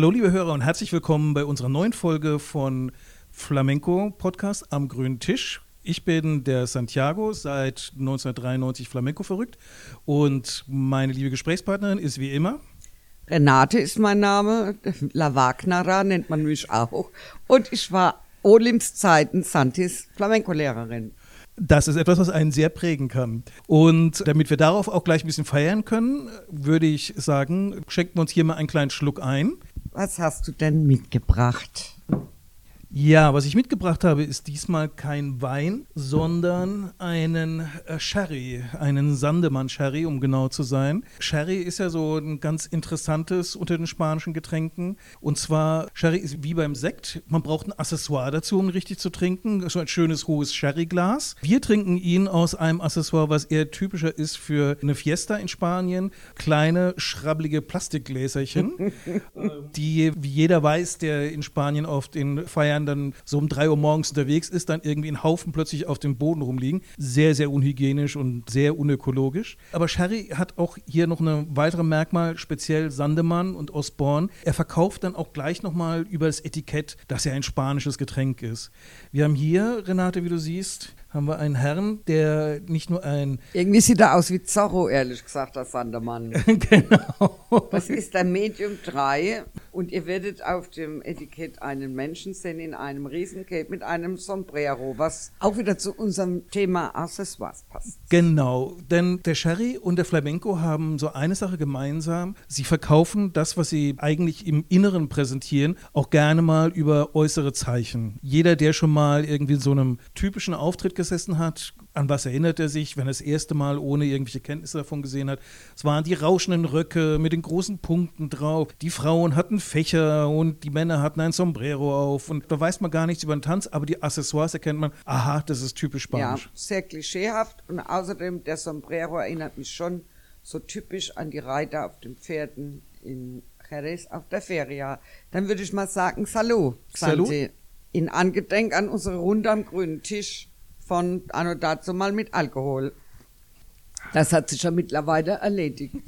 Hallo liebe Hörer und herzlich willkommen bei unserer neuen Folge von Flamenco Podcast am grünen Tisch. Ich bin der Santiago, seit 1993 Flamenco verrückt und meine liebe Gesprächspartnerin ist wie immer Renate ist mein Name, La Wagnera nennt man mich auch und ich war Olims Zeiten Santis Flamenco-Lehrerin. Das ist etwas, was einen sehr prägen kann. Und damit wir darauf auch gleich ein bisschen feiern können, würde ich sagen, schenken wir uns hier mal einen kleinen Schluck ein. Was hast du denn mitgebracht? Ja, was ich mitgebracht habe, ist diesmal kein Wein, sondern einen äh, Sherry, einen Sandemann-Sherry, um genau zu sein. Sherry ist ja so ein ganz interessantes unter den spanischen Getränken. Und zwar, Sherry ist wie beim Sekt. Man braucht ein Accessoire dazu, um richtig zu trinken. So ein schönes, hohes Sherryglas. Wir trinken ihn aus einem Accessoire, was eher typischer ist für eine Fiesta in Spanien. Kleine, schrabbelige Plastikgläserchen, die, wie jeder weiß, der in Spanien oft in Feiern Bayern dann so um drei Uhr morgens unterwegs ist, dann irgendwie ein Haufen plötzlich auf dem Boden rumliegen. Sehr, sehr unhygienisch und sehr unökologisch. Aber Sherry hat auch hier noch ein weiteres Merkmal, speziell Sandemann und Osborne. Er verkauft dann auch gleich nochmal über das Etikett, dass er ein spanisches Getränk ist. Wir haben hier, Renate, wie du siehst, haben wir einen Herrn, der nicht nur ein. Irgendwie sieht er aus wie Zorro, ehrlich gesagt, der Sandermann. genau. Das ist der Medium 3 und ihr werdet auf dem Etikett einen Menschen sehen in einem Riesencape mit einem Sombrero, was auch wieder zu unserem Thema Accessoires passt. Genau, denn der Sherry und der Flamenco haben so eine Sache gemeinsam. Sie verkaufen das, was sie eigentlich im Inneren präsentieren, auch gerne mal über äußere Zeichen. Jeder, der schon mal irgendwie in so einem typischen Auftritt gesessen hat, an was erinnert er sich, wenn er das erste Mal ohne irgendwelche Kenntnisse davon gesehen hat? Es waren die rauschenden Röcke mit den großen Punkten drauf. Die Frauen hatten Fächer und die Männer hatten ein Sombrero auf. Und da weiß man gar nichts über den Tanz, aber die Accessoires erkennt man, aha, das ist typisch spanisch. Ja, sehr klischeehaft. Und außerdem, der Sombrero erinnert mich schon so typisch an die Reiter auf den Pferden in Jerez auf der Feria. Dann würde ich mal sagen, Salut. Salut. In Angedenk an unsere Runde am grünen Tisch von Anno dazu mal mit Alkohol. Das hat sich ja mittlerweile erledigt.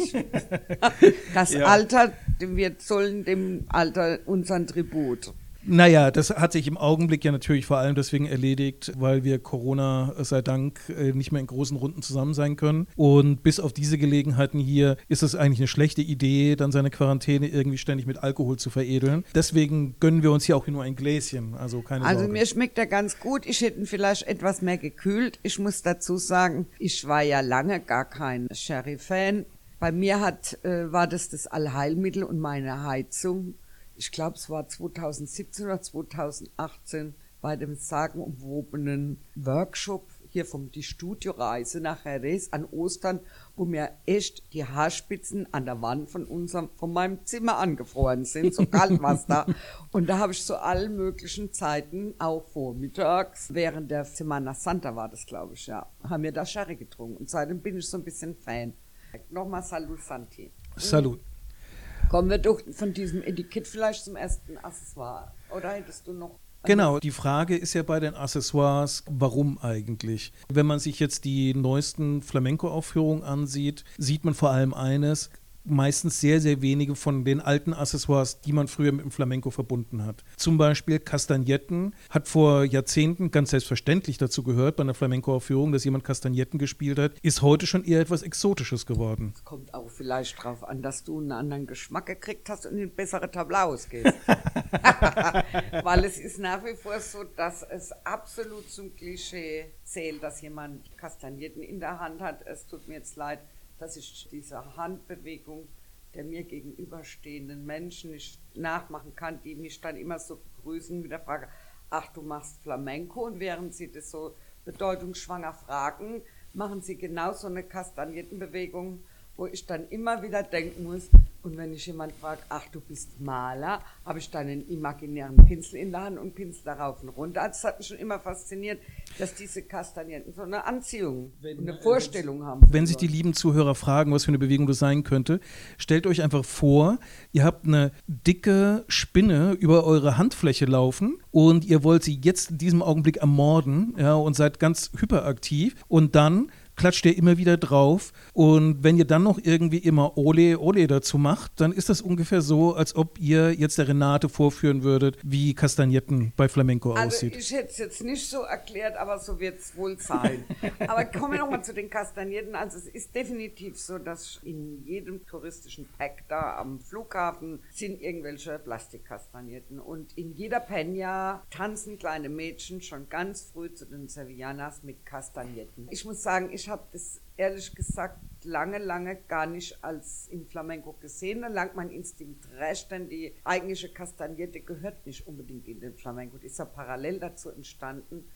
Das ja. Alter, wir zollen dem Alter unseren Tribut. Naja, das hat sich im Augenblick ja natürlich vor allem deswegen erledigt, weil wir Corona äh, sei Dank äh, nicht mehr in großen Runden zusammen sein können. Und bis auf diese Gelegenheiten hier ist es eigentlich eine schlechte Idee, dann seine Quarantäne irgendwie ständig mit Alkohol zu veredeln. Deswegen gönnen wir uns hier auch nur ein Gläschen. Also keine Also Sorge. mir schmeckt er ganz gut. Ich hätte ihn vielleicht etwas mehr gekühlt. Ich muss dazu sagen, ich war ja lange gar kein Sherry-Fan. Bei mir hat, äh, war das das Allheilmittel und meine Heizung ich glaube, es war 2017 oder 2018 bei dem sagenumwobenen Workshop hier vom die Studioreise nach Jerez an Ostern, wo mir echt die Haarspitzen an der Wand von unserem, von meinem Zimmer angefroren sind, so kalt war es da. Und da habe ich zu allen möglichen Zeiten, auch vormittags, während der Semana Santa war das, glaube ich, ja, haben wir da Sherry getrunken. Und seitdem bin ich so ein bisschen Fan. Nochmal Salut Santi. Salut. Kommen wir doch von diesem Etikett vielleicht zum ersten Accessoire. Oder hättest du noch Genau, die Frage ist ja bei den Accessoires, warum eigentlich? Wenn man sich jetzt die neuesten Flamenco-Aufführungen ansieht, sieht man vor allem eines, meistens sehr, sehr wenige von den alten Accessoires, die man früher mit dem Flamenco verbunden hat. Zum Beispiel Kastagnetten hat vor Jahrzehnten ganz selbstverständlich dazu gehört bei einer Flamenco-Aufführung, dass jemand Kastagnetten gespielt hat, ist heute schon eher etwas Exotisches geworden. Es kommt auch vielleicht darauf an, dass du einen anderen Geschmack gekriegt hast und in bessere Tablaus gehst. Weil es ist nach wie vor so, dass es absolut zum Klischee zählt, dass jemand Kastagnetten in der Hand hat. Es tut mir jetzt leid, dass ich diese Handbewegung der mir gegenüberstehenden Menschen nicht nachmachen kann, die mich dann immer so begrüßen mit der Frage, ach, du machst Flamenco? Und während sie das so bedeutungsschwanger fragen, machen sie genau so eine Kastagnettenbewegung, wo ich dann immer wieder denken muss, und wenn ich jemand fragt, ach, du bist Maler, habe ich dann einen imaginären Pinsel in der Hand und pinsel darauf und runter. Das hat mich schon immer fasziniert, dass diese Kastagnetten so eine Anziehung, wenn, eine Vorstellung haben. Wenn sich die lieben Zuhörer fragen, was für eine Bewegung das sein könnte, stellt euch einfach vor, ihr habt eine dicke Spinne über eure Handfläche laufen und ihr wollt sie jetzt in diesem Augenblick ermorden ja, und seid ganz hyperaktiv und dann klatscht ihr immer wieder drauf. Und wenn ihr dann noch irgendwie immer Ole, Ole dazu macht, dann ist das ungefähr so, als ob ihr jetzt der Renate vorführen würdet, wie Kastagnetten bei Flamenco also aussieht. Ich hätte es jetzt nicht so erklärt, aber so wird es wohl sein. aber kommen wir nochmal zu den Kastagnetten. Also es ist definitiv so, dass in jedem touristischen Pack da am Flughafen sind irgendwelche Plastikkastagnetten. Und in jeder Peña tanzen kleine Mädchen schon ganz früh zu den Sevillanas mit Kastagnetten. Ich muss sagen, ich habe das ehrlich gesagt lange, lange gar nicht als im Flamenco gesehen. Da lag mein Instinkt recht, denn die eigentliche Kastagnette gehört nicht unbedingt in den Flamenco. Die ist ja parallel dazu entstanden.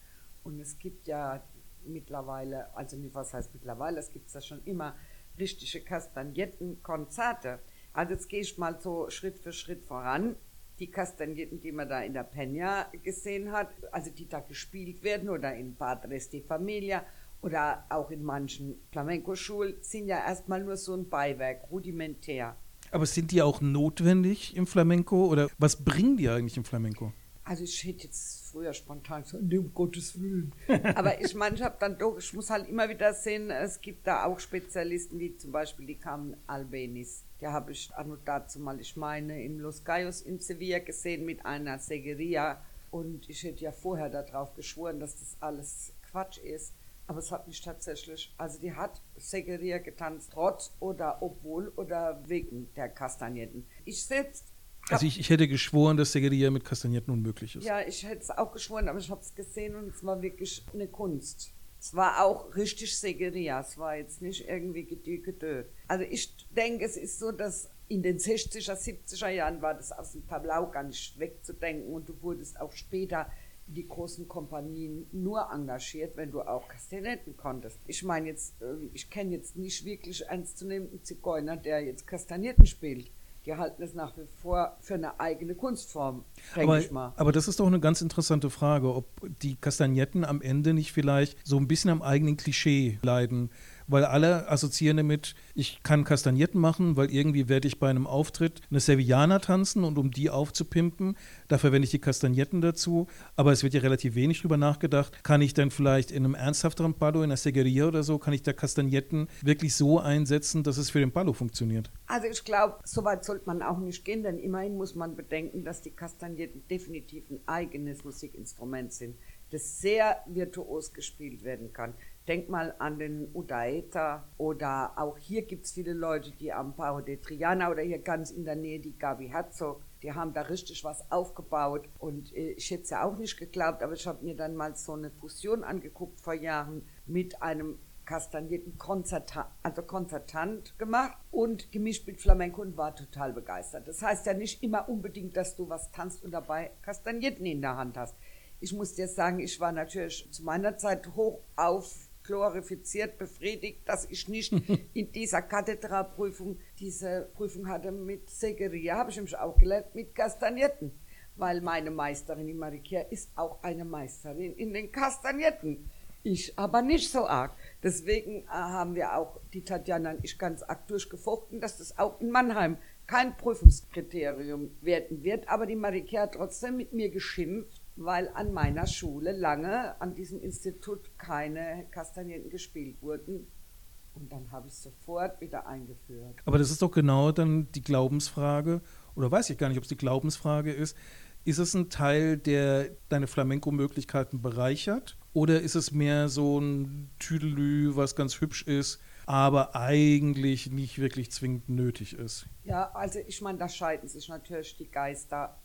Und es gibt ja mittlerweile, also nicht was heißt mittlerweile, es gibt ja schon immer richtige Kastagnettenkonzerte. Also jetzt gehe ich mal so Schritt für Schritt voran. Die Kastagnetten, die man da in der Peña gesehen hat, also die da gespielt werden oder in Padres de Familia oder auch in manchen Flamenco-Schulen, sind ja erstmal nur so ein Beiwerk, rudimentär. Aber sind die auch notwendig im Flamenco oder was bringen die eigentlich im Flamenco? Also ich hätte jetzt früher spontan gesagt, nee, um Gottes Willen. Aber ich meine, ich habe dann doch, ich muss halt immer wieder sehen, es gibt da auch Spezialisten, wie zum Beispiel die Carmen Albenis. Die habe ich an dazu mal, ich meine, in Los Cayos in Sevilla gesehen mit einer Segueria. Und ich hätte ja vorher darauf geschworen, dass das alles Quatsch ist. Aber es hat mich tatsächlich, also die hat Segueria getanzt, trotz oder obwohl oder wegen der Kastagnetten. Ich selbst also ich, ich, hätte geschworen, dass Segueria mit Kastagnetten unmöglich ist. Ja, ich hätte es auch geschworen, aber ich habe es gesehen und es war wirklich eine Kunst. Es war auch richtig Segueria, es war jetzt nicht irgendwie gedö. Also ich denke, es ist so, dass in den 60er, 70er Jahren war das aus dem Tablau gar nicht wegzudenken und du wurdest auch später die großen Kompanien nur engagiert, wenn du auch Kastagnetten konntest. Ich meine jetzt, ähm, ich kenne jetzt nicht wirklich ernstzunehmenden Zigeuner, der jetzt Kastagnetten spielt die halten es nach wie vor für eine eigene Kunstform, denke ich mal. Aber das ist doch eine ganz interessante Frage, ob die Kastagnetten am Ende nicht vielleicht so ein bisschen am eigenen Klischee leiden weil alle assoziieren damit, ich kann Kastagnetten machen, weil irgendwie werde ich bei einem Auftritt eine Sevillana tanzen und um die aufzupimpen, da verwende ich die Kastagnetten dazu. Aber es wird ja relativ wenig drüber nachgedacht. Kann ich denn vielleicht in einem ernsthafteren Ballo, in einer Segueria oder so, kann ich da Kastagnetten wirklich so einsetzen, dass es für den Ballo funktioniert? Also ich glaube, so weit sollte man auch nicht gehen, denn immerhin muss man bedenken, dass die Kastagnetten definitiv ein eigenes Musikinstrument sind, das sehr virtuos gespielt werden kann. Denk mal an den Udaeta oder auch hier gibt es viele Leute, die am Pao de Triana oder hier ganz in der Nähe die Gabi Herzog, die haben da richtig was aufgebaut und äh, ich hätte es ja auch nicht geglaubt, aber ich habe mir dann mal so eine Fusion angeguckt vor Jahren mit einem kastagnierten Konzertant, also Konzertant gemacht und gemischt mit Flamenco und war total begeistert. Das heißt ja nicht immer unbedingt, dass du was tanzt und dabei Kastagnetten in der Hand hast. Ich muss dir sagen, ich war natürlich zu meiner Zeit hoch auf glorifiziert, befriedigt, dass ich nicht in dieser Kathedralprüfung diese Prüfung hatte mit Segeria, habe ich nämlich auch gelernt, mit Kastagnetten. Weil meine Meisterin, die Marikia, ist auch eine Meisterin in den Kastagnetten. Ich aber nicht so arg. Deswegen äh, haben wir auch, die Tatjana und ich, ganz arg durchgefochten, dass das auch in Mannheim kein Prüfungskriterium werden wird. Aber die Marikia hat trotzdem mit mir geschimpft, weil an meiner Schule lange an diesem Institut keine Kastagnetten gespielt wurden. Und dann habe ich es sofort wieder eingeführt. Aber das ist doch genau dann die Glaubensfrage, oder weiß ich gar nicht, ob es die Glaubensfrage ist. Ist es ein Teil, der deine Flamenco-Möglichkeiten bereichert? Oder ist es mehr so ein Tüdelü, was ganz hübsch ist, aber eigentlich nicht wirklich zwingend nötig ist? Ja, also ich meine, da scheiden sich natürlich die Geister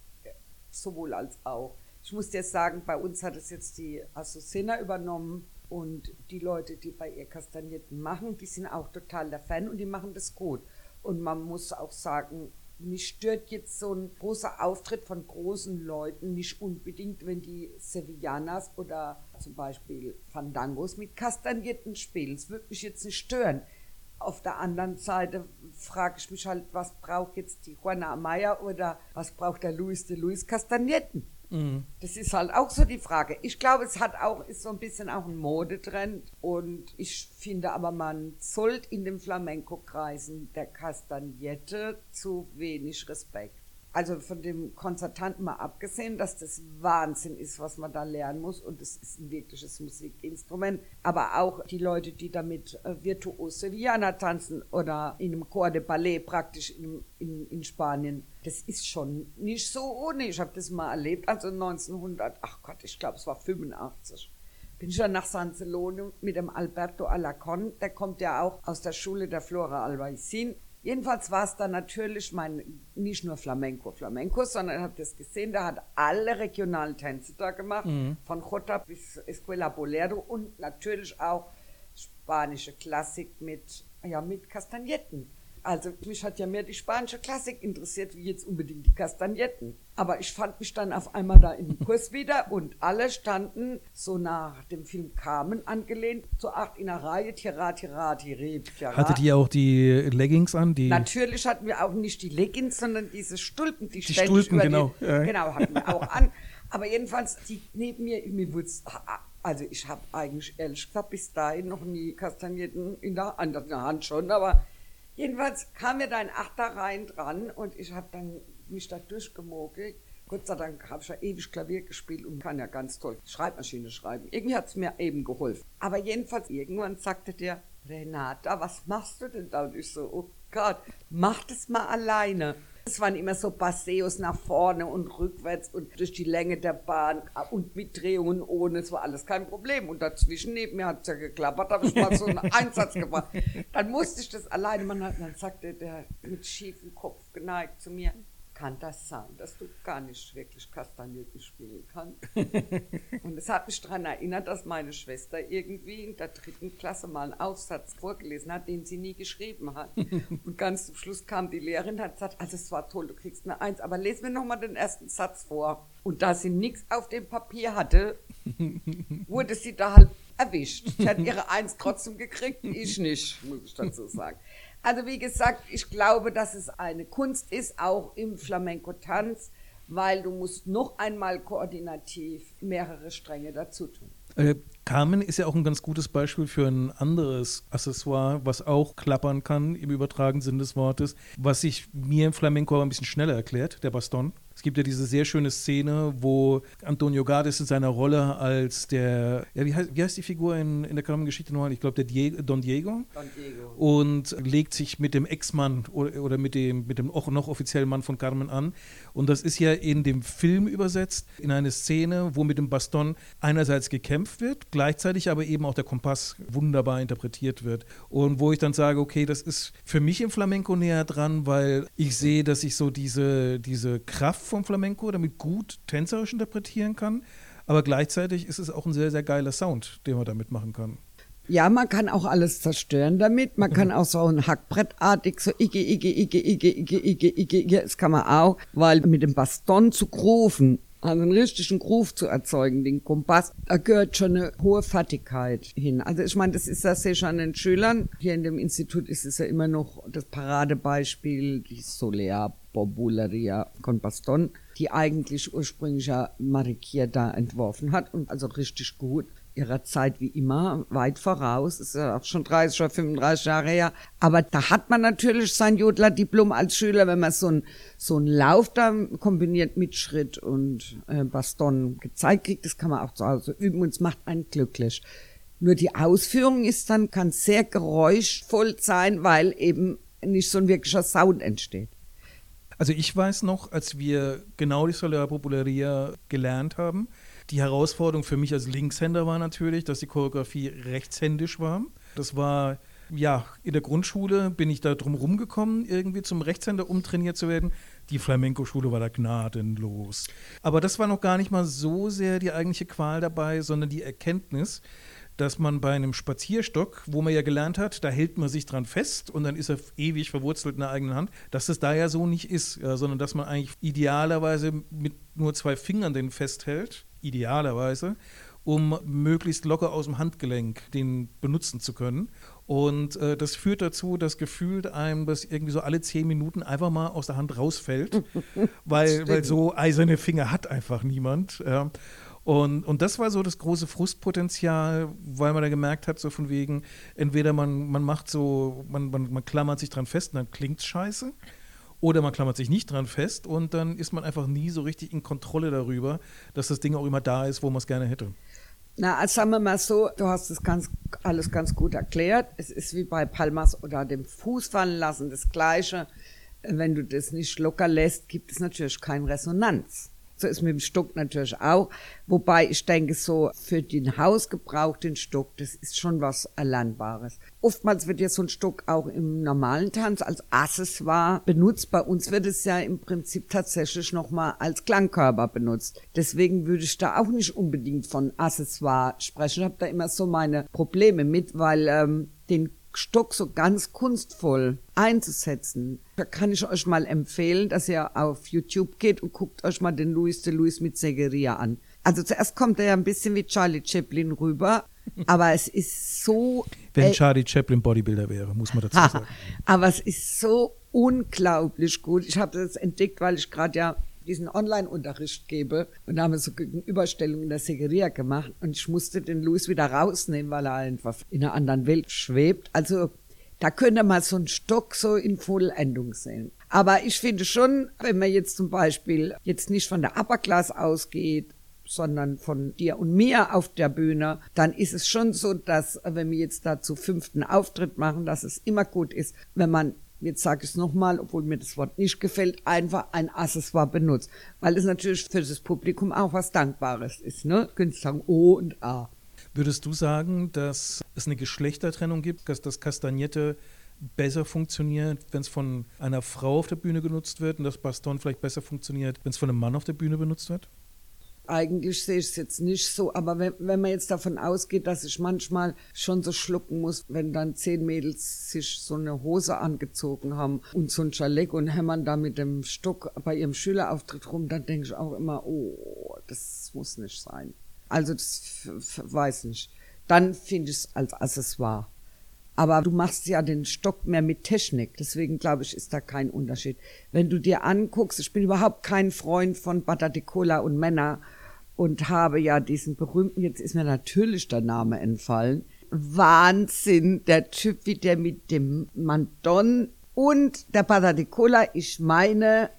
sowohl als auch. Ich muss dir sagen, bei uns hat es jetzt die Azucena übernommen und die Leute, die bei ihr Kastagnierten machen, die sind auch total der Fan und die machen das gut. Und man muss auch sagen, mich stört jetzt so ein großer Auftritt von großen Leuten nicht unbedingt, wenn die Sevillanas oder zum Beispiel Fandangos mit Kastagnierten spielen. Es würde mich jetzt nicht stören. Auf der anderen Seite frage ich mich halt, was braucht jetzt die Juana Amaya oder was braucht der Luis de Luis Kastagnetten? Mhm. Das ist halt auch so die Frage. Ich glaube, es hat auch, ist so ein bisschen auch ein Modetrend und ich finde aber, man zollt in den Flamenco-Kreisen der Castagnette zu wenig Respekt. Also von dem Konzertanten mal abgesehen, dass das Wahnsinn ist, was man da lernen muss. Und es ist ein wirkliches Musikinstrument, aber auch die Leute, die damit äh, virtuos Sevillana tanzen oder in einem Chor de Ballet praktisch in, in, in Spanien, das ist schon nicht so ohne. Ich habe das mal erlebt, also 1900, ach Gott, ich glaube es war 85 bin ich dann nach San Celone mit dem Alberto Alacon, der kommt ja auch aus der Schule der Flora Albaicin Jedenfalls war es dann natürlich mein, nicht nur Flamenco, Flamenco, sondern ich habe das gesehen, der hat alle regionalen Tänze da gemacht, mhm. von Jota bis Escuela Bolero und natürlich auch spanische Klassik mit, ja, mit Kastagnetten. Also mich hat ja mehr die spanische Klassik interessiert, wie jetzt unbedingt die Kastagnetten. Aber ich fand mich dann auf einmal da im Kurs wieder und alle standen so nach dem Film Carmen angelehnt, so acht in einer Reihe, Tira, Tira, Tira, Tira. Hattet ihr auch die Leggings an? Die Natürlich hatten wir auch nicht die Leggings, sondern diese Stulpen, die, die Stulpen, genau. Die, genau, hatten wir auch an. Aber jedenfalls, die neben mir, mir wurde also ich habe eigentlich ehrlich gesagt bis dahin noch nie Kastagnetten in der, in der Hand schon, aber Jedenfalls kam mir da ein Achter rein dran und ich habe dann mich da durchgemogelt. Gott sei Dank habe ich ja ewig Klavier gespielt und kann ja ganz toll Schreibmaschine schreiben. Irgendwie hat es mir eben geholfen. Aber jedenfalls irgendwann sagte der, Renata, was machst du denn da? Und ich so, oh Gott, mach das mal alleine. Es waren immer so Passeos nach vorne und rückwärts und durch die Länge der Bahn und mit Drehungen ohne. Es war alles kein Problem. Und dazwischen neben mir hat es ja geklappert, habe ich mal so einen Einsatz gemacht. Dann musste ich das alleine machen. Dann sagte der mit schiefem Kopf geneigt zu mir, kann das sein, dass du gar nicht wirklich Kastagnetten spielen kannst? und es hat mich daran erinnert, dass meine Schwester irgendwie in der dritten Klasse mal einen Aufsatz vorgelesen hat, den sie nie geschrieben hat. und ganz zum Schluss kam die Lehrerin und hat gesagt, also es war toll, du kriegst eine Eins, aber lesen wir nochmal den ersten Satz vor. Und da sie nichts auf dem Papier hatte, wurde sie da halt erwischt. Sie hat ihre Eins trotzdem gekriegt, ich nicht, muss ich dazu sagen. Also wie gesagt, ich glaube, dass es eine Kunst ist, auch im Flamenco-Tanz, weil du musst noch einmal koordinativ mehrere Stränge dazu tun. Äh, Carmen ist ja auch ein ganz gutes Beispiel für ein anderes Accessoire, was auch klappern kann im übertragenen Sinn des Wortes, was sich mir im Flamenco aber ein bisschen schneller erklärt, der Baston. Es gibt ja diese sehr schöne Szene, wo Antonio Gades in seiner Rolle als der, ja, wie heißt, wie heißt die Figur in, in der Carmen-Geschichte nochmal? Ich glaube, der Diego, Don Diego. Don Diego. Und legt sich mit dem Ex-Mann oder, oder, mit dem, mit dem noch offiziellen Mann von Carmen an. Und das ist ja in dem Film übersetzt in eine Szene, wo mit dem Baston einerseits gekämpft wird, gleichzeitig aber eben auch der Kompass wunderbar interpretiert wird. Und wo ich dann sage, okay, das ist für mich im Flamenco näher dran, weil ich sehe, dass ich so diese, diese Kraft vom Flamenco damit gut tänzerisch interpretieren kann. Aber gleichzeitig ist es auch ein sehr, sehr geiler Sound, den man damit machen kann. Ja, man kann auch alles zerstören damit. Man kann auch so ein Hackbrettartig so ige, ige, ige, ige, ige, ige, ige, ige, das kann man auch, weil mit dem Baston zu grufen, also einen richtigen Groove zu erzeugen, den Kompass, da gehört schon eine hohe Fertigkeit hin. Also ich meine, das ist das ja schon an den Schülern. Hier in dem Institut ist es ja immer noch das Paradebeispiel, die Solea Bobuleria con Baston, die eigentlich ursprünglich ja Marikia da entworfen hat und also richtig gut ihrer Zeit wie immer weit voraus, ist ja auch schon 30 oder 35 Jahre her. Aber da hat man natürlich sein Jodler-Diplom als Schüler, wenn man so ein so einen Lauf da kombiniert mit Schritt und äh, Baston gezeigt kriegt, das kann man auch zu Hause üben und es macht einen glücklich. Nur die Ausführung ist dann, kann sehr geräuschvoll sein, weil eben nicht so ein wirklicher Sound entsteht. Also ich weiß noch, als wir genau die Solar Popularia gelernt haben, die Herausforderung für mich als Linkshänder war natürlich, dass die Choreografie rechtshändisch war. Das war, ja, in der Grundschule bin ich da drum rumgekommen, irgendwie zum Rechtshänder umtrainiert zu werden. Die Flamenco-Schule war da gnadenlos. Aber das war noch gar nicht mal so sehr die eigentliche Qual dabei, sondern die Erkenntnis, dass man bei einem Spazierstock, wo man ja gelernt hat, da hält man sich dran fest und dann ist er ewig verwurzelt in der eigenen Hand, dass das da ja so nicht ist, ja, sondern dass man eigentlich idealerweise mit nur zwei Fingern den festhält, idealerweise, um möglichst locker aus dem Handgelenk den benutzen zu können. Und äh, das führt dazu, dass gefühlt einem das irgendwie so alle zehn Minuten einfach mal aus der Hand rausfällt, weil, weil so eiserne Finger hat einfach niemand. Ja. Und, und das war so das große Frustpotenzial, weil man da gemerkt hat, so von wegen, entweder man, man macht so, man, man, man klammert sich dran fest und dann klingt es scheiße. Oder man klammert sich nicht dran fest und dann ist man einfach nie so richtig in Kontrolle darüber, dass das Ding auch immer da ist, wo man es gerne hätte. Na, also sagen wir mal so, du hast das ganz, alles ganz gut erklärt. Es ist wie bei Palmas oder dem Fuß fallen lassen das Gleiche. Wenn du das nicht locker lässt, gibt es natürlich keine Resonanz. So ist mit dem Stock natürlich auch. Wobei ich denke, so für den Hausgebrauch, den Stock, das ist schon was Erlernbares. Oftmals wird ja so ein Stock auch im normalen Tanz als Accessoire benutzt. Bei uns wird es ja im Prinzip tatsächlich nochmal als Klangkörper benutzt. Deswegen würde ich da auch nicht unbedingt von Accessoire sprechen. Ich habe da immer so meine Probleme mit, weil ähm, den Stock so ganz kunstvoll einzusetzen. Da kann ich euch mal empfehlen, dass ihr auf YouTube geht und guckt euch mal den Louis de Louis mit Segeria an. Also zuerst kommt er ja ein bisschen wie Charlie Chaplin rüber, aber es ist so. Wenn Charlie Chaplin Bodybuilder wäre, muss man dazu sagen. aber es ist so unglaublich gut. Ich habe das entdeckt, weil ich gerade ja diesen Online-Unterricht gebe. Und da haben wir so Gegenüberstellungen in der Segeria gemacht. Und ich musste den Louis wieder rausnehmen, weil er einfach in einer anderen Welt schwebt. Also da könnte man so einen Stock so in Vollendung sehen. Aber ich finde schon, wenn man jetzt zum Beispiel jetzt nicht von der Upper Class ausgeht, sondern von dir und mir auf der Bühne, dann ist es schon so, dass wenn wir jetzt da zu fünften Auftritt machen, dass es immer gut ist, wenn man jetzt sage ich es nochmal, obwohl mir das Wort nicht gefällt, einfach ein Accessoire benutzt. Weil es natürlich für das Publikum auch was Dankbares ist. Ne? Könntest sagen O und A. Würdest du sagen, dass es eine Geschlechtertrennung gibt, dass das Kastagnette besser funktioniert, wenn es von einer Frau auf der Bühne genutzt wird und das Baston vielleicht besser funktioniert, wenn es von einem Mann auf der Bühne benutzt wird? Eigentlich sehe ich es jetzt nicht so, aber wenn, wenn man jetzt davon ausgeht, dass ich manchmal schon so schlucken muss, wenn dann zehn Mädels sich so eine Hose angezogen haben und so ein Schaleck und hämmern da mit dem Stock bei ihrem Schülerauftritt rum, dann denke ich auch immer, oh, das muss nicht sein. Also das weiß nicht. Dann finde ich es als Accessoire. Aber du machst ja den Stock mehr mit Technik. Deswegen glaube ich, ist da kein Unterschied. Wenn du dir anguckst, ich bin überhaupt kein Freund von Butter de Cola und Männer und habe ja diesen berühmten, jetzt ist mir natürlich der Name entfallen, Wahnsinn, der Typ, wie der mit dem Mandon und der Pataticola, ich meine,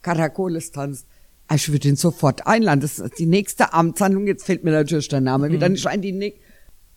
Karakoles tanzt. Ich würde ihn sofort einladen. Das ist die nächste Amtshandlung. Jetzt fällt mir natürlich der Name wieder mhm. nicht ein. Die nächste.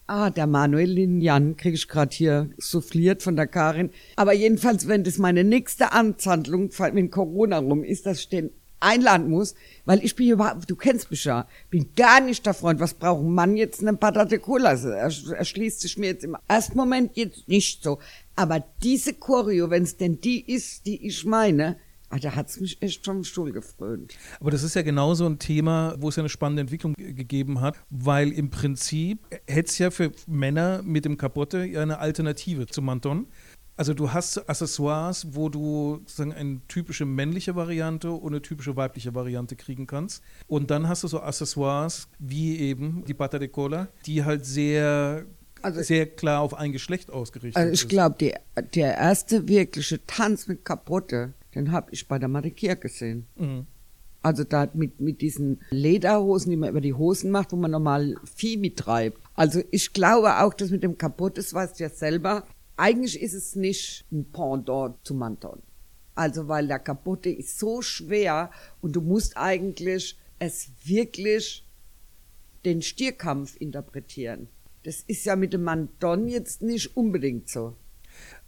Ah, der Manuel Linjan kriege ich gerade hier souffliert von der Karin. Aber jedenfalls, wenn das meine nächste Amtshandlung, wenn Corona rum ist, dass stehen einladen muss, weil ich bin überhaupt, du kennst mich ja, bin gar nicht der Freund, was braucht ein Mann jetzt eine Patate Cola? Also er, erschließt sich mir jetzt im ersten Moment jetzt nicht so. Aber diese Choreo, wenn es denn die ist, die ich meine, Ah, da hat es mich echt vom Stuhl gefrönt. Aber das ist ja genauso ein Thema, wo es ja eine spannende Entwicklung gegeben hat, weil im Prinzip hätte es ja für Männer mit dem Kapotte ja eine Alternative zum Manton. Also du hast Accessoires, wo du sozusagen eine typische männliche Variante und eine typische weibliche Variante kriegen kannst. Und dann hast du so Accessoires wie eben die Bata de Cola, die halt sehr also, sehr klar auf ein Geschlecht ausgerichtet also ich glaube, der erste wirkliche Tanz mit Kapotte, den habe ich bei der Marikia gesehen. Mhm. Also da mit, mit diesen Lederhosen, die man über die Hosen macht, wo man normal Vieh mittreibt. Also ich glaube auch, dass mit dem Kaputt, das weißt du ja selber, eigentlich ist es nicht ein Pendant zu Manton. Also, weil der Kaputte ist so schwer und du musst eigentlich es wirklich den Stierkampf interpretieren. Das ist ja mit dem Manton jetzt nicht unbedingt so.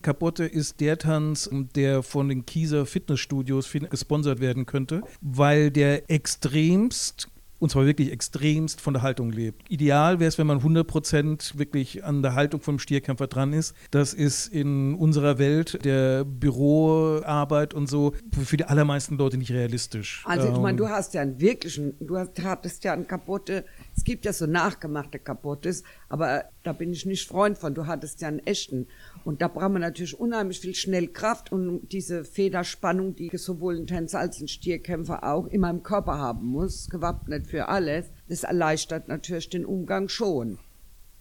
Kapotte ist der Tanz, der von den Kieser Fitnessstudios gesponsert werden könnte, weil der extremst und zwar wirklich extremst von der Haltung lebt. Ideal wäre es, wenn man 100% wirklich an der Haltung vom Stierkämpfer dran ist. Das ist in unserer Welt der Büroarbeit und so für die allermeisten Leute nicht realistisch. Also ich meine, ähm, du hast ja einen wirklichen, du hast, hattest ja einen kaputte, es gibt ja so nachgemachte Kapottes, aber da bin ich nicht Freund von, du hattest ja einen echten. Und da braucht man natürlich unheimlich viel Schnellkraft und diese Federspannung, die sowohl ein Tänzer als ein Stierkämpfer auch immer im Körper haben muss, gewappnet für alles. Das erleichtert natürlich den Umgang schon.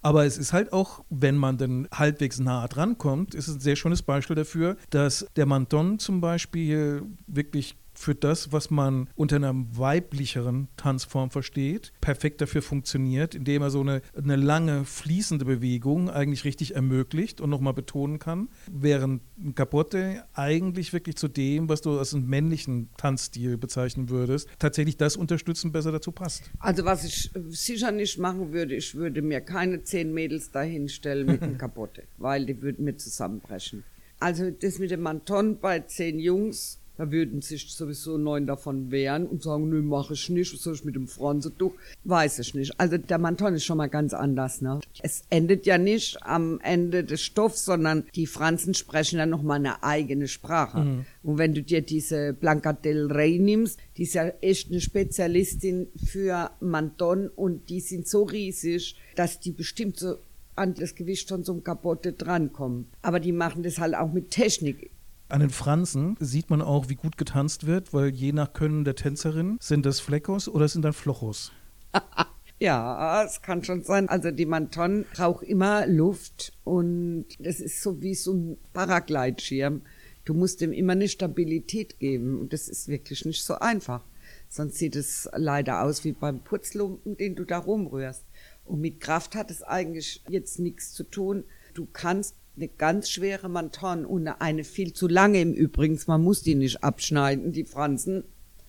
Aber es ist halt auch, wenn man dann halbwegs nah dran kommt, ist es ein sehr schönes Beispiel dafür, dass der Manton zum Beispiel wirklich für das, was man unter einer weiblicheren Tanzform versteht, perfekt dafür funktioniert, indem er so eine, eine lange fließende Bewegung eigentlich richtig ermöglicht und nochmal betonen kann, während ein Capote eigentlich wirklich zu dem, was du als einen männlichen Tanzstil bezeichnen würdest, tatsächlich das unterstützen besser dazu passt. Also was ich sicher nicht machen würde, ich würde mir keine zehn Mädels dahinstellen mit einem Kapotte, weil die würden mir zusammenbrechen. Also das mit dem Manton bei zehn Jungs, da würden sich sowieso neun davon wehren und sagen, nö, mach ich nicht, was soll ich mit dem Fransentuch? Weiß ich nicht. Also der Manton ist schon mal ganz anders, ne? Es endet ja nicht am Ende des Stoffs, sondern die Franzen sprechen ja nochmal eine eigene Sprache. Mhm. Und wenn du dir diese Blanca del Rey nimmst, die ist ja echt eine Spezialistin für Manton und die sind so riesig, dass die bestimmt so an das Gewicht von so einem Kapotte drankommen. Aber die machen das halt auch mit Technik. An den Fransen sieht man auch, wie gut getanzt wird, weil je nach Können der Tänzerin sind das Fleckos oder sind das Flochos. ja, es kann schon sein. Also die Manton braucht immer Luft und das ist so wie so ein Paragleitschirm. Du musst dem immer eine Stabilität geben und das ist wirklich nicht so einfach. Sonst sieht es leider aus wie beim Putzlumpen, den du da rumrührst. Und mit Kraft hat es eigentlich jetzt nichts zu tun. Du kannst eine ganz schwere Manton und eine viel zu lange im Übrigen, man muss die nicht abschneiden, die Fransen,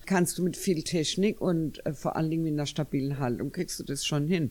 kannst du mit viel Technik und äh, vor allen Dingen mit einer stabilen Haltung kriegst du das schon hin.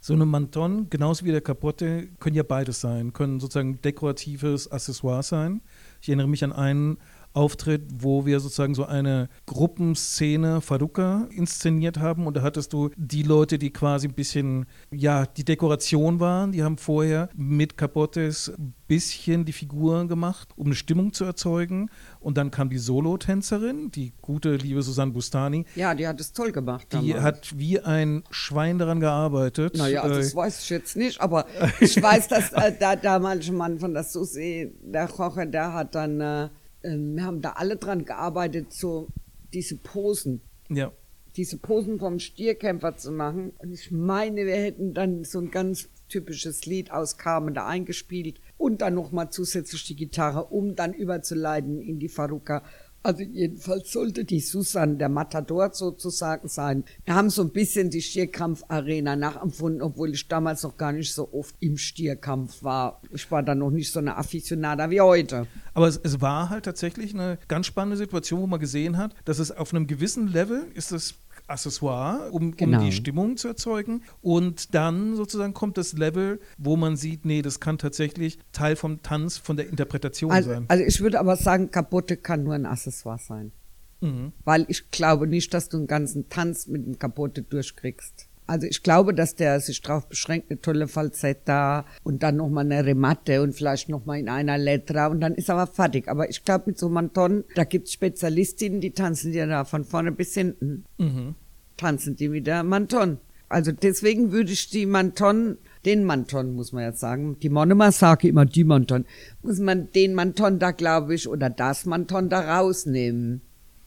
So eine Manton, genauso wie der Kapotte, können ja beides sein, können sozusagen dekoratives Accessoire sein. Ich erinnere mich an einen Auftritt, wo wir sozusagen so eine Gruppenszene Faruka inszeniert haben. Und da hattest du die Leute, die quasi ein bisschen, ja, die Dekoration waren. Die haben vorher mit Capotes ein bisschen die Figuren gemacht, um eine Stimmung zu erzeugen. Und dann kam die Solotänzerin, die gute, liebe Susanne Bustani. Ja, die hat es toll gemacht. Die damals. hat wie ein Schwein daran gearbeitet. Naja, also das äh, weiß ich jetzt nicht, aber ich weiß, dass äh, da damals Mann von der Susi, der Kocher, der hat dann äh, wir haben da alle dran gearbeitet, so diese Posen. Ja. Diese Posen vom Stierkämpfer zu machen. Und ich meine, wir hätten dann so ein ganz typisches Lied aus Carmen da eingespielt und dann nochmal zusätzlich die Gitarre, um dann überzuleiten in die Faruka. Also jedenfalls sollte die Susan der Matador sozusagen sein. Wir haben so ein bisschen die Stierkampf-Arena nachempfunden, obwohl ich damals noch gar nicht so oft im Stierkampf war. Ich war da noch nicht so eine Afficionada wie heute. Aber es, es war halt tatsächlich eine ganz spannende Situation, wo man gesehen hat, dass es auf einem gewissen Level ist es Accessoire, um, genau. um die Stimmung zu erzeugen. Und dann sozusagen kommt das Level, wo man sieht, nee, das kann tatsächlich Teil vom Tanz, von der Interpretation also, sein. Also ich würde aber sagen, Kapotte kann nur ein Accessoire sein. Mhm. Weil ich glaube nicht, dass du einen ganzen Tanz mit einem Kapotte durchkriegst. Also ich glaube, dass der sich darauf beschränkt, eine tolle Falsetta und dann nochmal eine Rematte und vielleicht nochmal in einer Letra und dann ist aber fertig. Aber ich glaube, mit so Manton, da gibt es Spezialistinnen, die tanzen dir da von vorne bis hinten. Mhm. Tanzen die mit der Manton. Also deswegen würde ich die Manton, den Manton muss man jetzt sagen, die Monomer sage immer die Manton, muss man den Manton da, glaube ich, oder das Manton da rausnehmen.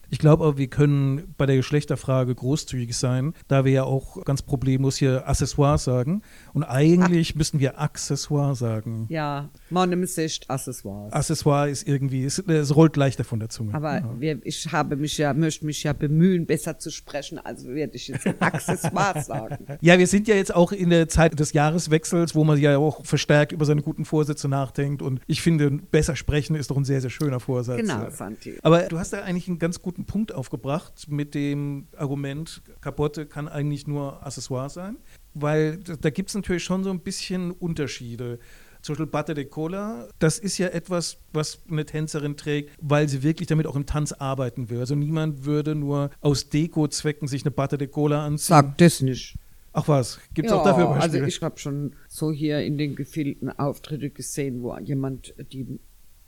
Ich glaube aber, wir können bei der Geschlechterfrage großzügig sein, da wir ja auch ganz problemlos hier Accessoires sagen. Und eigentlich Ach. müssten wir Accessoire sagen. Ja, man nimmt sich Accessoires. Accessoire ist irgendwie, es, es, rollt leichter von der Zunge. Aber ja. wir, ich habe mich ja, möchte mich ja bemühen, besser zu sprechen, also werde ich jetzt Accessoires sagen. Ja, wir sind ja jetzt auch in der Zeit des Jahreswechsels, wo man ja auch verstärkt über seine guten Vorsätze nachdenkt. Und ich finde, besser sprechen ist doch ein sehr, sehr schöner Vorsatz. Genau, Santi. Aber du hast da eigentlich einen ganz guten guten Punkt aufgebracht mit dem Argument, Kapotte kann eigentlich nur Accessoire sein, weil da gibt es natürlich schon so ein bisschen Unterschiede. Zum Beispiel Batte de Cola, das ist ja etwas, was eine Tänzerin trägt, weil sie wirklich damit auch im Tanz arbeiten will. Also niemand würde nur aus Deko-Zwecken sich eine Batte de Cola anziehen. Sag das nicht. Ach was, gibt es ja, auch dafür Beispiele? Also ich habe schon so hier in den gefilmten Auftritte gesehen, wo jemand die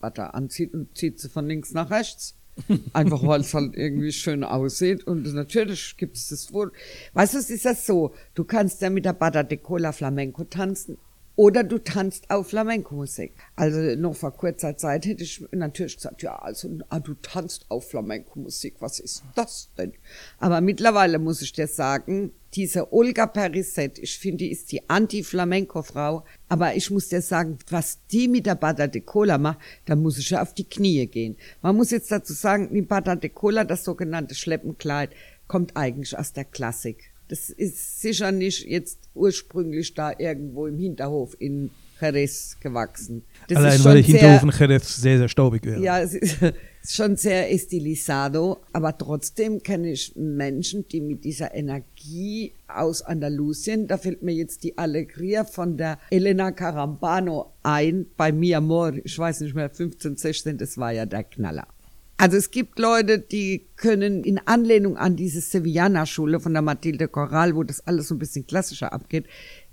Butter anzieht und zieht sie von links nach rechts. Einfach weil es halt irgendwie schön aussieht. Und natürlich gibt es das wohl. Weißt du, es ist das so, du kannst ja mit der Bada de Cola Flamenco tanzen Oder du tanzt auf Flamenco-Musik. Also noch vor kurzer Zeit hätte ich natürlich gesagt, ja, also ah, du tanzt auf Flamenco-Musik, was ist das denn? Aber mittlerweile muss ich dir sagen, diese Olga Perisset, ich finde, die ist die Anti-Flamenco-Frau, aber ich muss dir sagen, was die mit der Bata de Cola macht, da muss ich ja auf die Knie gehen. Man muss jetzt dazu sagen, die Bata de Cola, das sogenannte Schleppenkleid, kommt eigentlich aus der Klassik. Das ist sicher nicht jetzt ursprünglich da irgendwo im Hinterhof in Jerez gewachsen. Das Allein weil der Hinterhof in Jerez sehr, sehr staubig wäre. Ja, es ist, ist schon sehr estilisado, aber trotzdem kenne ich Menschen, die mit dieser Energie aus Andalusien, da fällt mir jetzt die Allegria von der Elena Carambano ein, bei Mi Amor, ich weiß nicht mehr, 15, 16, das war ja der Knaller. Also es gibt Leute, die können in Anlehnung an diese Sevillana-Schule von der Mathilde Corral, wo das alles so ein bisschen klassischer abgeht,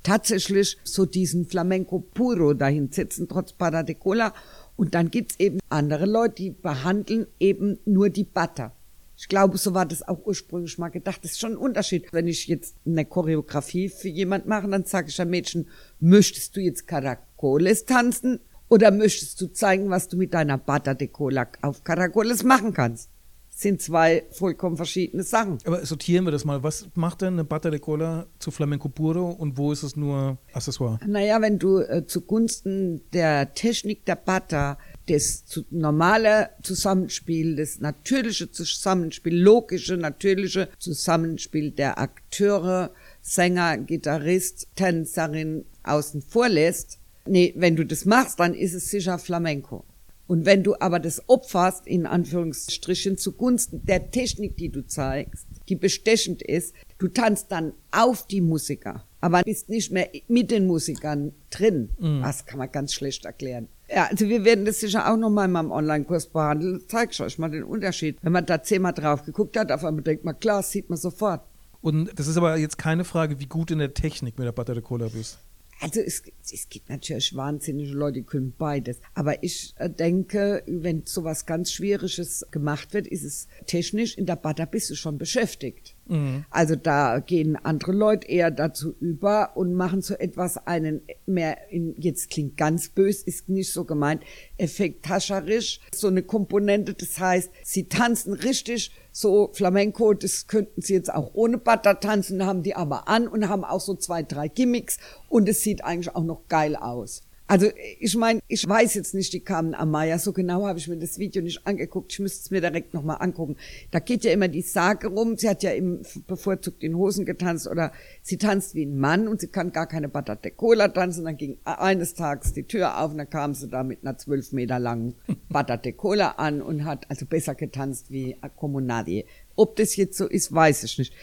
tatsächlich so diesen Flamenco puro dahin setzen, trotz Para de Cola. Und dann gibt's eben andere Leute, die behandeln eben nur die Butter. Ich glaube, so war das auch ursprünglich mal gedacht. Das ist schon ein Unterschied. Wenn ich jetzt eine Choreografie für jemand mache, dann sage ich einem Mädchen, möchtest du jetzt Caracoles tanzen oder möchtest du zeigen, was du mit deiner Bata de Cola auf Caracoles machen kannst? Das sind zwei vollkommen verschiedene Sachen. Aber sortieren wir das mal. Was macht denn eine Bata de Cola zu Flamenco Puro und wo ist es nur Accessoire? Naja, wenn du äh, zugunsten der Technik der Bata das zu, normale Zusammenspiel, das natürliche Zusammenspiel, logische, natürliche Zusammenspiel der Akteure, Sänger, Gitarrist, Tänzerin außen vor lässt, Nee, wenn du das machst, dann ist es sicher Flamenco. Und wenn du aber das opferst, in Anführungsstrichen, zugunsten der Technik, die du zeigst, die bestechend ist, du tanzt dann auf die Musiker, aber bist nicht mehr mit den Musikern drin. Mhm. Das kann man ganz schlecht erklären. Ja, also wir werden das sicher auch nochmal in meinem Online-Kurs behandeln. Zeig ich euch mal den Unterschied. Wenn man da zehnmal drauf geguckt hat, auf einmal denkt man, klar, sieht man sofort. Und das ist aber jetzt keine Frage, wie gut in der Technik mit der Butter de Cola bist. Also es, es gibt natürlich wahnsinnige Leute, die können beides. Aber ich äh, denke, wenn sowas ganz Schwieriges gemacht wird, ist es technisch in der Butter bist du schon beschäftigt. Mhm. Also da gehen andere Leute eher dazu über und machen so etwas einen mehr in, jetzt klingt ganz bös, ist nicht so gemeint, effektascherisch, so eine Komponente. Das heißt, sie tanzen richtig so Flamenco, das könnten sie jetzt auch ohne Butter tanzen, haben die aber an und haben auch so zwei, drei Gimmicks und es sieht eigentlich auch noch geil aus. Also ich meine, ich weiß jetzt nicht die Carmen Amaya, so genau habe ich mir das Video nicht angeguckt, ich müsste es mir direkt nochmal angucken. Da geht ja immer die Sage rum, sie hat ja eben bevorzugt in Hosen getanzt oder sie tanzt wie ein Mann und sie kann gar keine Patate Cola tanzen. Dann ging eines Tages die Tür auf und dann kam sie da mit einer zwölf Meter langen Patate Cola an und hat also besser getanzt wie Comunadie. Ob das jetzt so ist, weiß ich nicht.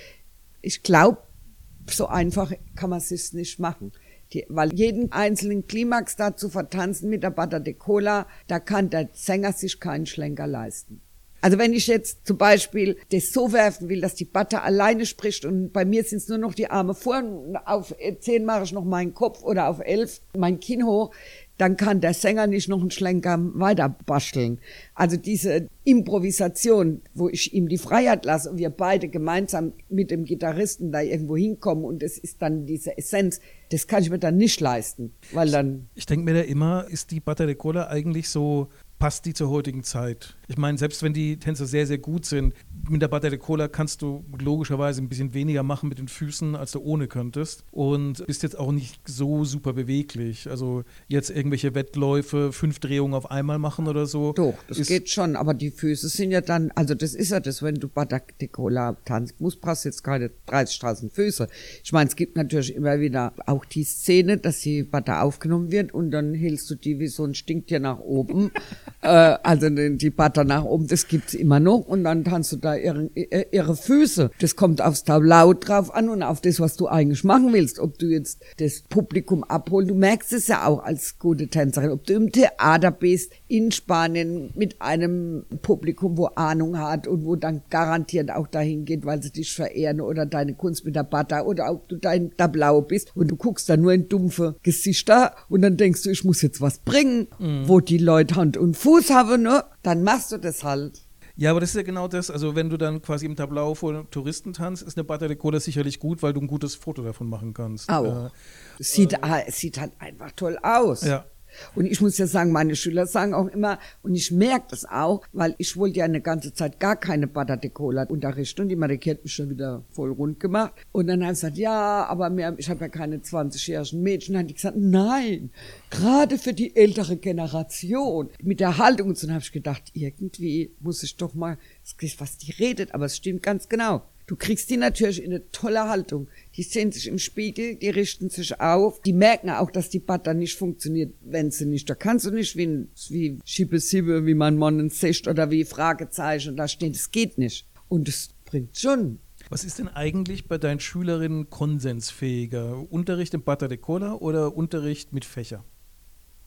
Ich glaube, so einfach kann man es nicht machen. Weil jeden einzelnen Klimax da zu vertanzen mit der Butter de Cola, da kann der Sänger sich keinen Schlenker leisten. Also wenn ich jetzt zum Beispiel das so werfen will, dass die Butter alleine spricht und bei mir sind es nur noch die Arme vor und auf zehn mache ich noch meinen Kopf oder auf elf mein Kinn hoch, dann kann der Sänger nicht noch einen Schlenker weiter basteln. Also diese Improvisation, wo ich ihm die Freiheit lasse und wir beide gemeinsam mit dem Gitarristen da irgendwo hinkommen und es ist dann diese Essenz, das kann ich mir dann nicht leisten, weil dann... Ich, ich denke mir da immer, ist die Butter de Cola eigentlich so passt die zur heutigen Zeit. Ich meine, selbst wenn die Tänzer sehr, sehr gut sind, mit der Butter de Cola kannst du logischerweise ein bisschen weniger machen mit den Füßen, als du ohne könntest. Und bist jetzt auch nicht so super beweglich. Also jetzt irgendwelche Wettläufe, fünf Drehungen auf einmal machen oder so. Doch, das geht schon, aber die Füße sind ja dann, also das ist ja das, wenn du Butter de Cola tanzt, musst, brauchst jetzt keine 30.000 Füße. Ich meine, es gibt natürlich immer wieder auch die Szene, dass die Butter aufgenommen wird und dann hältst du die wie so ein Stinktier nach oben. äh, also die Butter nach oben, das gibt's immer noch und dann tanzt du da ihre, ihre Füße. Das kommt aufs Tablau drauf an und auf das, was du eigentlich machen willst. Ob du jetzt das Publikum abholst, du merkst es ja auch als gute Tänzerin, ob du im Theater bist, in Spanien mit einem Publikum, wo Ahnung hat und wo dann garantiert auch dahin geht, weil sie dich verehren oder deine Kunst mit der Butter oder ob du dein Tablau bist und du guckst da nur in dumpfe Gesichter und dann denkst du, ich muss jetzt was bringen, mhm. wo die Leute Hand und Fuß haben, ne? Dann machst du das halt. Ja, aber das ist ja genau das. Also, wenn du dann quasi im Tableau vor Touristen tanzt, ist eine Butter de Cola sicherlich gut, weil du ein gutes Foto davon machen kannst. Auch. Äh, sieht, äh, sieht halt einfach toll aus. Ja. Und ich muss ja sagen, meine Schüler sagen auch immer, und ich merke das auch, weil ich wollte ja eine ganze Zeit gar keine de Cola unterrichten und die Marike hat mich schon wieder voll rund gemacht. Und dann haben sie gesagt, ja, aber mehr, ich habe ja keine 20-jährigen Mädchen. Dann haben die gesagt, nein, gerade für die ältere Generation mit der Haltung. Und so habe ich gedacht, irgendwie muss ich doch mal, was die redet, aber es stimmt ganz genau. Du kriegst die natürlich in eine tolle Haltung. Die sehen sich im Spiegel, die richten sich auf, die merken auch, dass die Butter nicht funktioniert, wenn sie nicht. Da kannst du nicht wie, wie Schiebe Siebe, wie man Monnen sagt oder wie Fragezeichen da stehen. Das geht nicht. Und es bringt schon. Was ist denn eigentlich bei deinen Schülerinnen konsensfähiger? Unterricht im Butter de Cola oder Unterricht mit Fächer?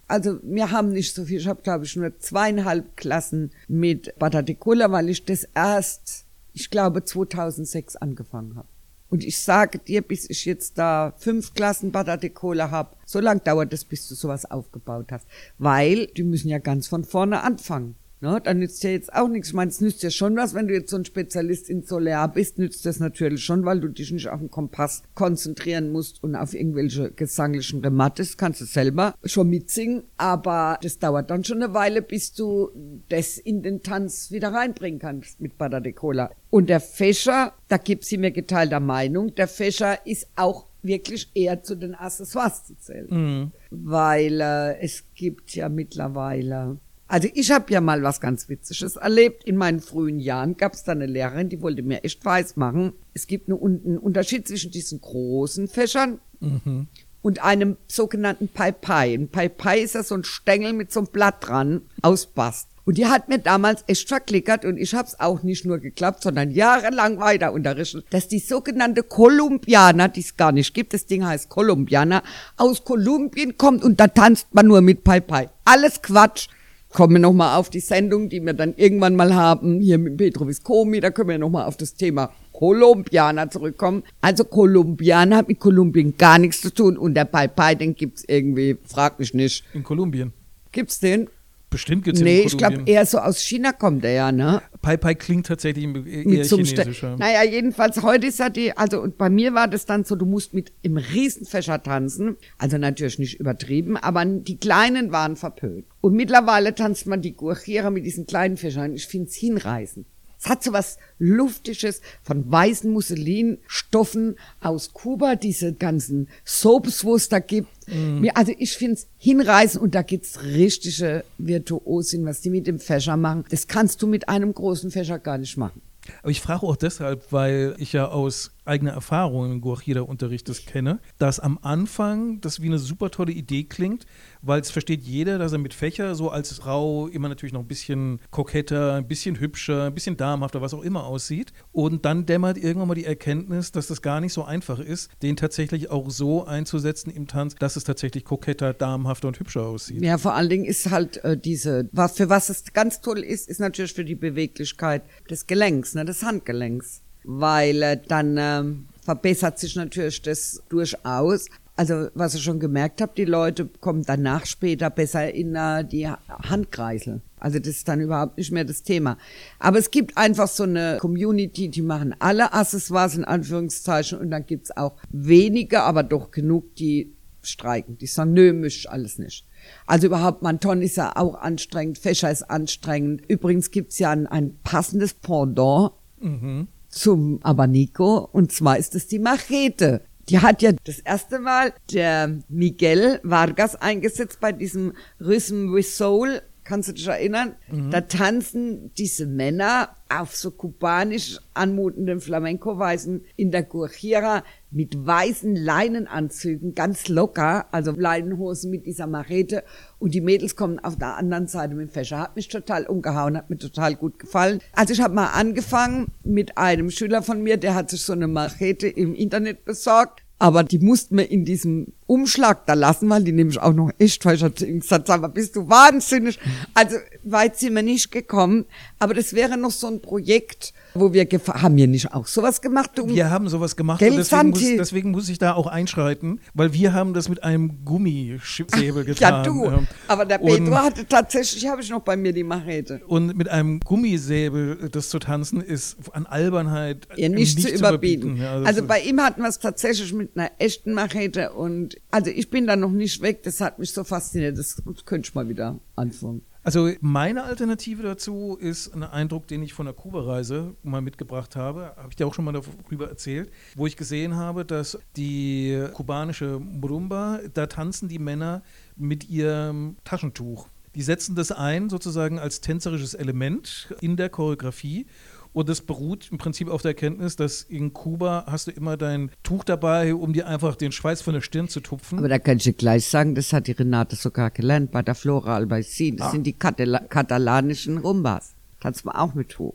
Also wir haben nicht so viel. Ich habe, glaube ich, nur zweieinhalb Klassen mit Butter de Cola, weil ich das erst ich glaube, 2006 angefangen habe. Und ich sage dir, bis ich jetzt da fünf Klassen Badate Cola habe, so lang dauert es, bis du sowas aufgebaut hast. Weil die müssen ja ganz von vorne anfangen. Ne, dann nützt ja jetzt auch nichts. Ich meine, es nützt ja schon was, wenn du jetzt so ein Spezialist in Solar bist, nützt das natürlich schon, weil du dich nicht auf den Kompass konzentrieren musst und auf irgendwelche gesanglichen Remates, kannst du selber schon mitsingen, aber das dauert dann schon eine Weile, bis du das in den Tanz wieder reinbringen kannst mit Bada de Cola. Und der Fächer, da gibt sie mir geteilter Meinung, der Fächer ist auch wirklich eher zu den Accessoires zu zählen. Mhm. Weil äh, es gibt ja mittlerweile also ich habe ja mal was ganz Witziges erlebt. In meinen frühen Jahren gab es da eine Lehrerin, die wollte mir echt weiß machen. Es gibt einen, Unterschied zwischen diesen großen Fächern mhm. und einem sogenannten Pai Pai. Ein Pai Pai ist ja so ein Stängel mit so einem Blatt dran aus Bast. Und die hat mir damals echt verklickert und ich habe es auch nicht nur geklappt, sondern jahrelang weiter unterrichtet, dass die sogenannte Kolumbianer, die es gar nicht gibt, das Ding heißt Kolumbianer, aus Kolumbien kommt und da tanzt man nur mit Pai Pai. Alles Quatsch kommen wir nochmal auf die Sendung, die wir dann irgendwann mal haben, hier mit Petro Viscomi, da können wir nochmal auf das Thema Kolumbianer zurückkommen. Also Kolumbianer hat mit Kolumbien gar nichts zu tun und der Pai Pai, den gibt's irgendwie, frag mich nicht. In Kolumbien. Gibt's den? Bestimmt gibt es Nee, ich glaube eher so aus China kommt er ja, ne? Pai Pai klingt tatsächlich eher mit chinesischer. Naja, jedenfalls heute ist er die, also und bei mir war das dann so, du musst mit im Riesenfächer tanzen. Also natürlich nicht übertrieben, aber die Kleinen waren verpönt. Und mittlerweile tanzt man die Gurchiera mit diesen kleinen Fächern. Ich find's hinreißend. Es hat so was Luftiges von weißen Musselinstoffen aus Kuba, diese ganzen Soaps, wo es da gibt. Mm. Also ich finde es hinreißend und da gibt's richtige Virtuosin, was die mit dem Fächer machen. Das kannst du mit einem großen Fächer gar nicht machen. Aber ich frage auch deshalb, weil ich ja aus eigener Erfahrung im Guajira-Unterricht das kenne, dass am Anfang das wie eine super tolle Idee klingt, weil es versteht jeder, dass er mit Fächer so als Frau immer natürlich noch ein bisschen koketter, ein bisschen hübscher, ein bisschen damhafter, was auch immer aussieht. Und dann dämmert irgendwann mal die Erkenntnis, dass das gar nicht so einfach ist, den tatsächlich auch so einzusetzen im Tanz, dass es tatsächlich koketter, damhafter und hübscher aussieht. Ja, vor allen Dingen ist halt äh, diese, für was es ganz toll ist, ist natürlich für die Beweglichkeit des Gelenks, ne, des Handgelenks. Weil äh, dann äh, verbessert sich natürlich das durchaus. Also was ich schon gemerkt habe, die Leute kommen danach später besser in uh, die Handkreisel. Also das ist dann überhaupt nicht mehr das Thema. Aber es gibt einfach so eine Community, die machen alle Accessoires in Anführungszeichen und dann gibt's auch wenige, aber doch genug, die streiken. Die sagen, nö, misch alles nicht. Also überhaupt, Manton ist ja auch anstrengend, Fächer ist anstrengend. Übrigens gibt's ja ein, ein passendes Pendant mhm. Zum Abanico und zwar ist es die Machete. Die hat ja das erste Mal der Miguel Vargas eingesetzt bei diesem Rhythm with Soul. Kannst du dich erinnern? Mhm. Da tanzen diese Männer auf so kubanisch anmutenden Flamenco-Weisen in der Guajira mit weißen Leinenanzügen, ganz locker, also Leinenhosen mit dieser Machete. Und die Mädels kommen auf der anderen Seite mit dem Fächer. Hat mich total umgehauen, hat mir total gut gefallen. Also ich habe mal angefangen mit einem Schüler von mir, der hat sich so eine Machete im Internet besorgt. Aber die mussten wir in diesem Umschlag da lassen, weil die nämlich auch noch echt falsch hat gesagt, aber bist du wahnsinnig. Also weit sind wir nicht gekommen, aber das wäre noch so ein Projekt, wo wir haben wir nicht auch sowas gemacht? Um wir haben sowas gemacht und deswegen muss, deswegen muss, ich da auch einschreiten, weil wir haben das mit einem Gummisäbel getan. ja, du. Aber der Pedro hatte tatsächlich, habe ich noch bei mir die Machete. Und mit einem Gummisäbel das zu tanzen ist an Albernheit ja, nicht, nicht zu überbieten. Ja, also, also bei ihm hatten wir es tatsächlich mit einer echten Machete und also ich bin da noch nicht weg. Das hat mich so fasziniert. Das könnte ich mal wieder anfangen. Also meine Alternative dazu ist ein Eindruck, den ich von der Kuba-Reise mal mitgebracht habe. Habe ich dir auch schon mal darüber erzählt, wo ich gesehen habe, dass die kubanische Murumba, da tanzen die Männer mit ihrem Taschentuch. Die setzen das ein sozusagen als tänzerisches Element in der Choreografie und das beruht im Prinzip auf der Erkenntnis, dass in Kuba hast du immer dein Tuch dabei, um dir einfach den Schweiß von der Stirn zu tupfen. Aber da kann ich dir gleich sagen, das hat die Renate sogar gelernt bei der Flora Albaicin. Das ah. sind die Katala katalanischen Rumbas. Tanzt man auch mit Tuch.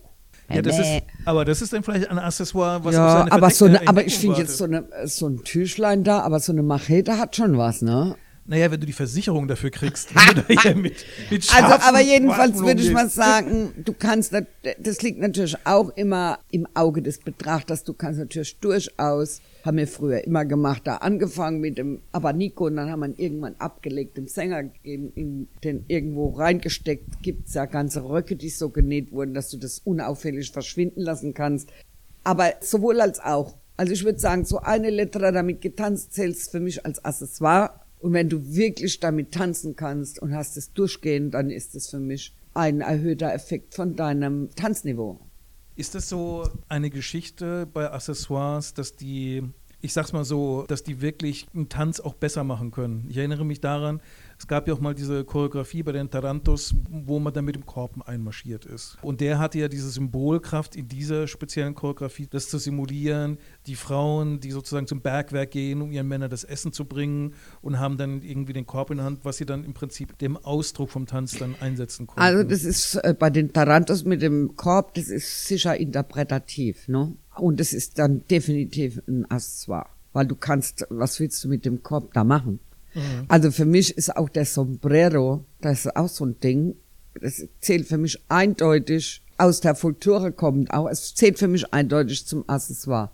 Ja, das ist, aber das ist dann vielleicht ein Accessoire, was ja, aber so eine, aber ich finde jetzt so eine so ein Tüchlein da, aber so eine Machete hat schon was, ne? Naja, wenn du die Versicherung dafür kriegst. mit, mit also, aber jedenfalls würde ich mal sagen, du kannst, das liegt natürlich auch immer im Auge des Betrachters. Du kannst natürlich durchaus, haben wir früher immer gemacht, da angefangen mit dem Abanico und dann haben wir irgendwann abgelegt, dem Sänger gegeben, in den irgendwo reingesteckt. Gibt's ja ganze Röcke, die so genäht wurden, dass du das unauffällig verschwinden lassen kannst. Aber sowohl als auch. Also ich würde sagen, so eine Letra damit getanzt zählt für mich als Accessoire und wenn du wirklich damit tanzen kannst und hast es durchgehend, dann ist es für mich ein erhöhter Effekt von deinem Tanzniveau. Ist das so eine Geschichte bei Accessoires, dass die, ich sag's mal so, dass die wirklich einen Tanz auch besser machen können? Ich erinnere mich daran, es gab ja auch mal diese Choreografie bei den Tarantos, wo man dann mit dem Korb einmarschiert ist. Und der hatte ja diese Symbolkraft in dieser speziellen Choreografie, das zu simulieren. Die Frauen, die sozusagen zum Bergwerk gehen, um ihren Männern das Essen zu bringen und haben dann irgendwie den Korb in der Hand, was sie dann im Prinzip dem Ausdruck vom Tanz dann einsetzen konnten. Also das ist äh, bei den Tarantos mit dem Korb, das ist sicher interpretativ, ne? Und das ist dann definitiv ein Accessoire. Weil du kannst, was willst du mit dem Korb da machen? Mhm. Also für mich ist auch der Sombrero, das ist auch so ein Ding, das zählt für mich eindeutig aus der Kultur kommend auch. Es zählt für mich eindeutig zum Accessoire.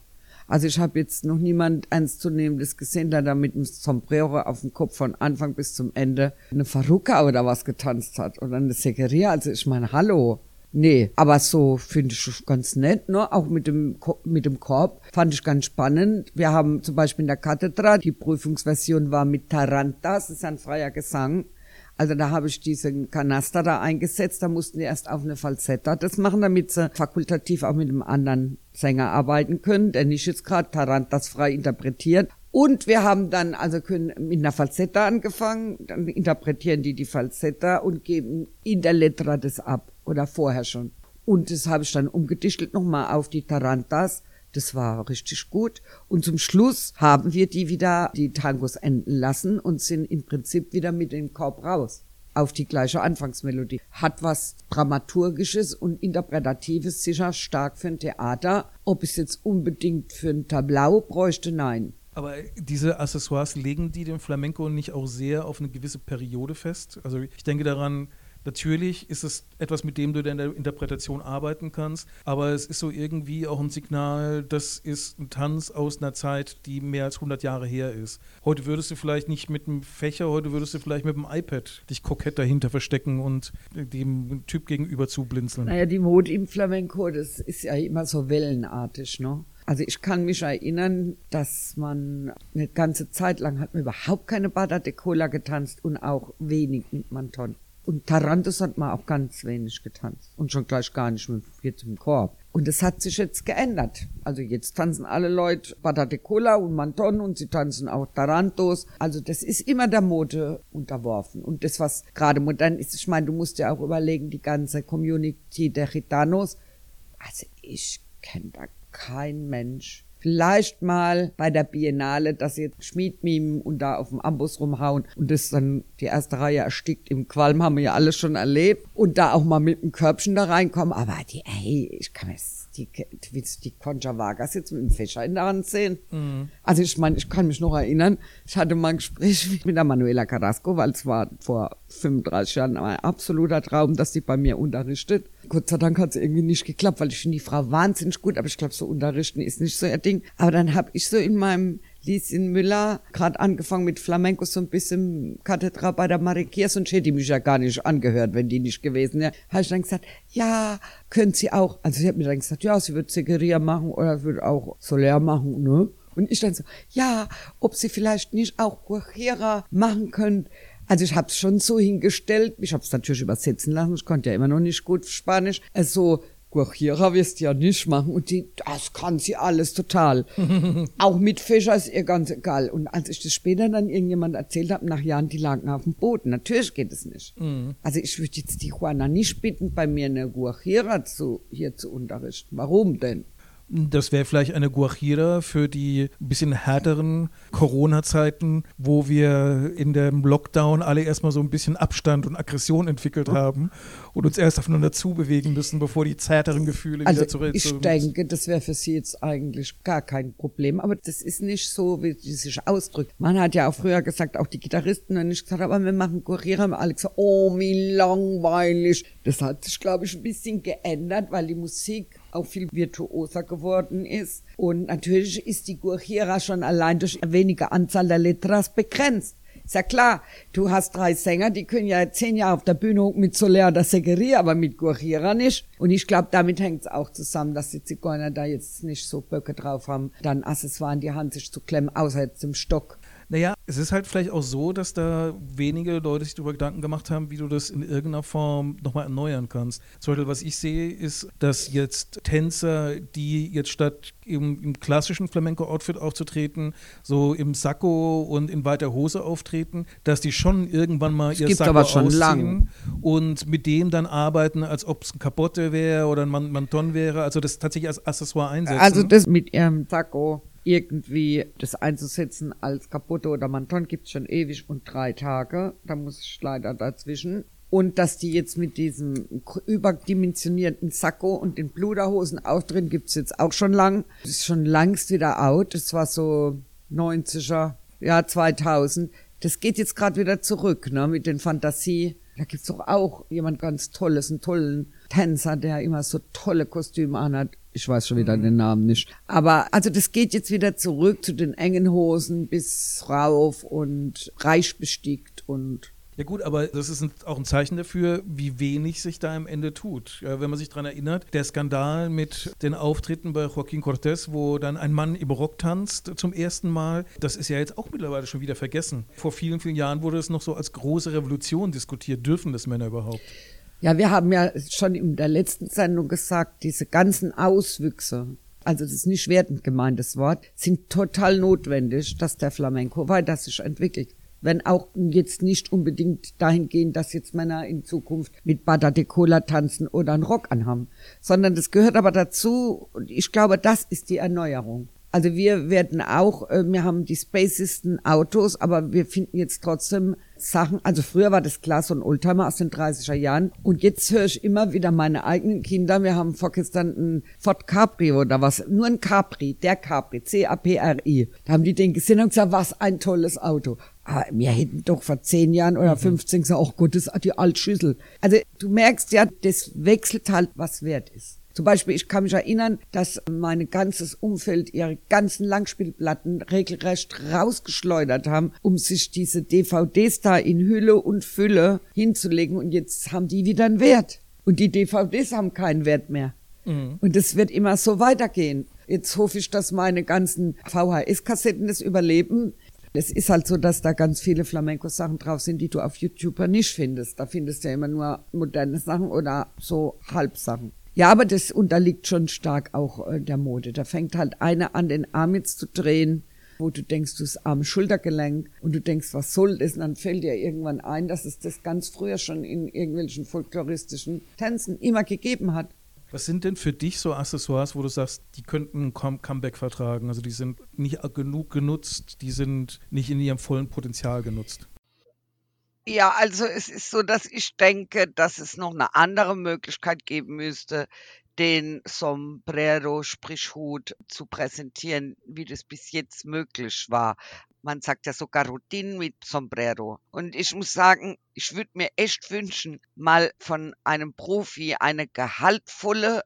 Also ich habe jetzt noch niemand ernstzunehmendes gesehen, der da mit einem Sombrero auf dem Kopf von Anfang bis zum Ende eine Faruka oder was getanzt hat oder eine Segeria. Also ich meine, hallo. Nee, aber so finde ich ganz nett, ne? Auch mit dem, mit dem Korb fand ich ganz spannend. Wir haben zum Beispiel in der Kathedra, die Prüfungsversion war mit Tarantas, das ist ein freier Gesang. Also da habe ich diesen Kanaster da eingesetzt, da mussten die erst auf eine Falsetta das machen, damit sie fakultativ auch mit einem anderen Sänger arbeiten können, der nicht jetzt gerade Tarantas frei interpretiert. Und wir haben dann, also können mit einer Falsetta angefangen, dann interpretieren die die Falsetta und geben in der Letra das ab oder vorher schon. Und das habe ich dann umgedichtelt nochmal auf die Tarantas. Das war richtig gut. Und zum Schluss haben wir die wieder, die Tangos enden lassen und sind im Prinzip wieder mit dem Korb raus. Auf die gleiche Anfangsmelodie. Hat was Dramaturgisches und Interpretatives sicher stark für ein Theater. Ob es jetzt unbedingt für ein Tableau bräuchte, nein. Aber diese Accessoires legen die dem Flamenco nicht auch sehr auf eine gewisse Periode fest? Also ich denke daran, Natürlich ist es etwas, mit dem du in der Interpretation arbeiten kannst, aber es ist so irgendwie auch ein Signal, das ist ein Tanz aus einer Zeit, die mehr als 100 Jahre her ist. Heute würdest du vielleicht nicht mit einem Fächer, heute würdest du vielleicht mit dem iPad dich kokett dahinter verstecken und dem Typ gegenüber zublinzeln. Naja, die Mode im Flamenco, das ist ja immer so wellenartig, ne? Also ich kann mich erinnern, dass man eine ganze Zeit lang hat man überhaupt keine Bada de Cola getanzt und auch wenig mit Manton. Und Tarantus hat man auch ganz wenig getanzt. Und schon gleich gar nicht mit jetzt im Korb. Und das hat sich jetzt geändert. Also jetzt tanzen alle Leute Patate Cola und Manton und sie tanzen auch Tarantos. Also das ist immer der Mode unterworfen. Und das, was gerade modern ist, ich meine, du musst ja auch überlegen, die ganze Community der Gitanos. Also ich kenne da kein Mensch, Vielleicht mal bei der Biennale, dass sie Schmied mimen und da auf dem Ambus rumhauen und das dann die erste Reihe erstickt im Qualm, haben wir ja alles schon erlebt. Und da auch mal mit einem Körbchen da reinkommen. Aber die, ey, ich kann es, die, die, die Concha Vargas jetzt mit dem Fächer in der Hand sehen. Mhm. Also ich meine, ich kann mich noch erinnern, ich hatte mal ein Gespräch mit der Manuela Carrasco, weil es war vor 35 Jahren ein absoluter Traum, dass sie bei mir unterrichtet. Gott sei Dank hat es irgendwie nicht geklappt, weil ich finde die Frau wahnsinnig gut, aber ich glaube, so unterrichten ist nicht so ihr Ding. Aber dann habe ich so in meinem Lieschen Müller, gerade angefangen mit Flamenco, so ein bisschen Kathedra bei der Marikier, sonst hätte ich mich ja gar nicht angehört, wenn die nicht gewesen wäre. Habe ich dann gesagt, ja, können Sie auch. Also sie hat mir dann gesagt, ja, sie wird Zegeria machen oder wird auch Soler machen, ne? Und ich dann so, ja, ob Sie vielleicht nicht auch Guajira machen können. Also ich habe es schon so hingestellt, ich habe es natürlich übersetzen lassen, ich konnte ja immer noch nicht gut Spanisch. Also Guajira wirst du ja nicht machen. Und die, das kann sie alles total. auch mit Fischer ist ihr ganz egal. Und als ich das später dann irgendjemand erzählt habe, nach Jahren, die lagen auf dem Boden. Natürlich geht es nicht. Mhm. Also ich würde jetzt die Juana nicht bitten, bei mir eine Guajira zu, hier zu unterrichten. Warum denn? Das wäre vielleicht eine Guajira für die bisschen härteren Corona-Zeiten, wo wir in dem Lockdown alle erstmal so ein bisschen Abstand und Aggression entwickelt haben und uns erst aufeinander zubewegen müssen, bevor die zärteren Gefühle also wieder zurück. Ich denke, das wäre für Sie jetzt eigentlich gar kein Problem, aber das ist nicht so, wie sie sich ausdrückt. Man hat ja auch früher gesagt, auch die Gitarristen haben nicht gesagt, aber wir machen Guajira, haben alle gesagt, oh, wie langweilig. Das hat sich, glaube ich, ein bisschen geändert, weil die Musik auch viel virtuoser geworden ist. Und natürlich ist die Guajira schon allein durch wenige Anzahl der Letras begrenzt. Ist ja klar, du hast drei Sänger, die können ja zehn Jahre auf der Bühne mit Soler oder Segeria, aber mit Guajira nicht. Und ich glaube, damit hängt es auch zusammen, dass die Zigeuner da jetzt nicht so Böcke drauf haben, dann Accessoire in die Hand sich zu klemmen, außer jetzt im Stock. Naja, es ist halt vielleicht auch so, dass da wenige Leute sich darüber Gedanken gemacht haben, wie du das in irgendeiner Form nochmal erneuern kannst. Zum Beispiel, was ich sehe, ist, dass jetzt Tänzer, die jetzt statt im, im klassischen Flamenco-Outfit aufzutreten, so im Sakko und in weiter Hose auftreten, dass die schon irgendwann mal das ihr Sakko aber schon ausziehen lang. und mit dem dann arbeiten, als ob es ein Kapotte wäre oder ein Manton wäre, also das tatsächlich als Accessoire einsetzen. Also das mit ihrem Sakko irgendwie das einzusetzen als Kaputte oder Manton gibt's schon ewig und drei Tage. Da muss ich leider dazwischen. Und dass die jetzt mit diesem überdimensionierten Sakko und den Bluderhosen auftreten, gibt's jetzt auch schon lang. Das ist schon langst wieder out. Das war so 90er, ja 2000. Das geht jetzt gerade wieder zurück, ne, mit den Fantasie. Da gibt's doch auch jemand ganz Tolles, einen tollen Tänzer, der immer so tolle Kostüme anhat. Ich weiß schon wieder mhm. den Namen nicht. Aber also das geht jetzt wieder zurück zu den engen Hosen bis rauf und reich bestickt und ja gut, aber das ist ein, auch ein Zeichen dafür, wie wenig sich da am Ende tut. Ja, wenn man sich daran erinnert, der Skandal mit den Auftritten bei Joaquín Cortés, wo dann ein Mann im Rock tanzt zum ersten Mal, das ist ja jetzt auch mittlerweile schon wieder vergessen. Vor vielen, vielen Jahren wurde es noch so als große Revolution diskutiert. Dürfen das Männer überhaupt? Ja, wir haben ja schon in der letzten Sendung gesagt, diese ganzen Auswüchse, also das ist nicht wertend gemeint, das Wort, sind total notwendig, dass der Flamenco weiter sich entwickelt. Wenn auch jetzt nicht unbedingt dahin gehen, dass jetzt Männer in Zukunft mit Bada de Cola tanzen oder einen Rock anhaben, sondern das gehört aber dazu und ich glaube, das ist die Erneuerung. Also wir werden auch, äh, wir haben die spaciesten Autos, aber wir finden jetzt trotzdem Sachen, also früher war das klar so ein Oldtimer aus den 30er Jahren und jetzt höre ich immer wieder meine eigenen Kinder, wir haben vorgestern ein Ford Capri oder was, nur ein Capri, der Capri, C-A-P-R-I. Da haben die den gesehen und gesagt, was ein tolles Auto. Aber wir hätten doch vor zehn Jahren oder 15 mhm. gesagt, oh Gott, das ist die Altschüssel. Also du merkst ja, das wechselt halt, was wert ist. Zum Beispiel, ich kann mich erinnern, dass mein ganzes Umfeld ihre ganzen Langspielplatten regelrecht rausgeschleudert haben, um sich diese DVDs da in Hülle und Fülle hinzulegen. Und jetzt haben die wieder einen Wert. Und die DVDs haben keinen Wert mehr. Mhm. Und es wird immer so weitergehen. Jetzt hoffe ich, dass meine ganzen VHS-Kassetten das überleben. Es ist halt so, dass da ganz viele Flamenco-Sachen drauf sind, die du auf YouTube nicht findest. Da findest du ja immer nur moderne Sachen oder so Halbsachen. Ja, aber das unterliegt schon stark auch äh, der Mode. Da fängt halt einer an, den Arm jetzt zu drehen, wo du denkst, du hast arme Schultergelenk und du denkst, was soll das? Und dann fällt dir irgendwann ein, dass es das ganz früher schon in irgendwelchen folkloristischen Tänzen immer gegeben hat. Was sind denn für dich so Accessoires, wo du sagst, die könnten ein Comeback vertragen? Also die sind nicht genug genutzt, die sind nicht in ihrem vollen Potenzial genutzt. Ja, also es ist so, dass ich denke, dass es noch eine andere Möglichkeit geben müsste, den Sombrero, sprich Hut, zu präsentieren, wie das bis jetzt möglich war. Man sagt ja sogar Routine mit Sombrero. Und ich muss sagen, ich würde mir echt wünschen, mal von einem Profi eine gehaltvolle,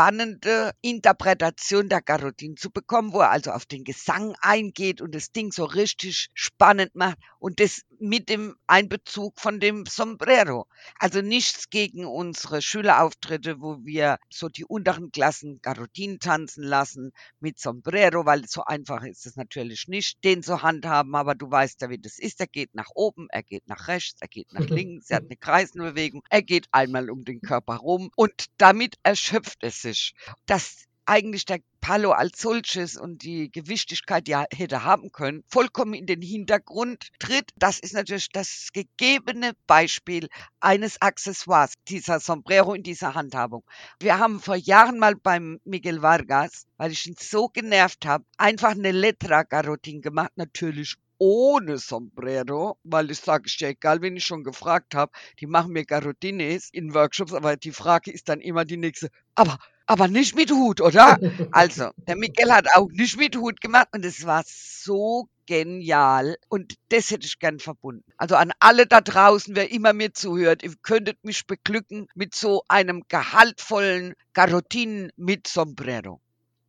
spannende Interpretation der Garodin zu bekommen, wo er also auf den Gesang eingeht und das Ding so richtig spannend macht und das mit dem Einbezug von dem Sombrero. Also nichts gegen unsere Schülerauftritte, wo wir so die unteren Klassen Garodin tanzen lassen mit Sombrero, weil so einfach ist es natürlich nicht, den zu handhaben, aber du weißt ja, wie das ist. Er geht nach oben, er geht nach rechts, er geht nach links, er hat eine Kreisbewegung, er geht einmal um den Körper rum und damit erschöpft es sich fantastisch, dass eigentlich der Palo als solches und die Gewichtigkeit, die er hätte haben können, vollkommen in den Hintergrund tritt. Das ist natürlich das gegebene Beispiel eines Accessoires, dieser Sombrero in dieser Handhabung. Wir haben vor Jahren mal beim Miguel Vargas, weil ich ihn so genervt habe, einfach eine Letra Garotin gemacht, natürlich ohne Sombrero, weil ich sage, ist ja egal, wenn ich schon gefragt habe, die machen mir Garotines in Workshops, aber die Frage ist dann immer die nächste, aber aber nicht mit Hut, oder? Also, der Miguel hat auch nicht mit Hut gemacht und es war so genial und das hätte ich gern verbunden. Also an alle da draußen, wer immer mir zuhört, ihr könntet mich beglücken mit so einem gehaltvollen Garotin mit Sombrero.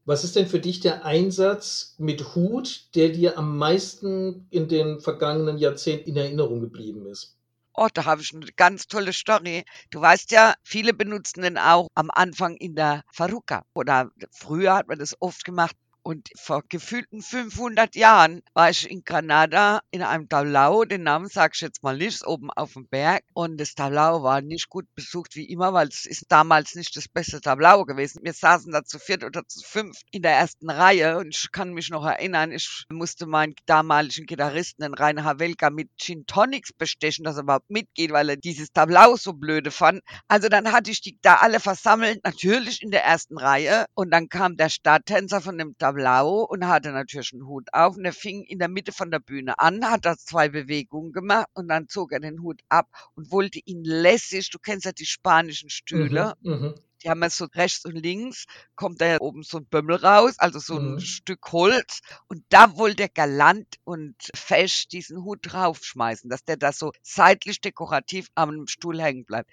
Was ist denn für dich der Einsatz mit Hut, der dir am meisten in den vergangenen Jahrzehnten in Erinnerung geblieben ist? Oh, da habe ich eine ganz tolle Story. Du weißt ja, viele benutzen den auch am Anfang in der Faruka. Oder früher hat man das oft gemacht und vor gefühlten 500 Jahren war ich in Granada in einem Tablao, den Namen sage ich jetzt mal nicht, oben auf dem Berg. Und das Tablao war nicht gut besucht wie immer, weil es ist damals nicht das beste Tablao gewesen. Wir saßen da zu viert oder zu fünf in der ersten Reihe und ich kann mich noch erinnern, ich musste meinen damaligen Gitarristen, den Rainer Havelka, mit Gin Tonics bestechen, dass er überhaupt mitgeht, weil er dieses Tablao so blöde fand. Also dann hatte ich die da alle versammelt, natürlich in der ersten Reihe. Und dann kam der Starttänzer von dem Blau und hatte natürlich einen Hut auf und er fing in der Mitte von der Bühne an, hat da zwei Bewegungen gemacht und dann zog er den Hut ab und wollte ihn lässig, du kennst ja die spanischen Stühle, mhm, mhm. die haben ja so rechts und links, kommt da ja oben so ein Bömmel raus, also so ein mhm. Stück Holz und da wollte er galant und fesch diesen Hut draufschmeißen, dass der da so seitlich dekorativ am Stuhl hängen bleibt.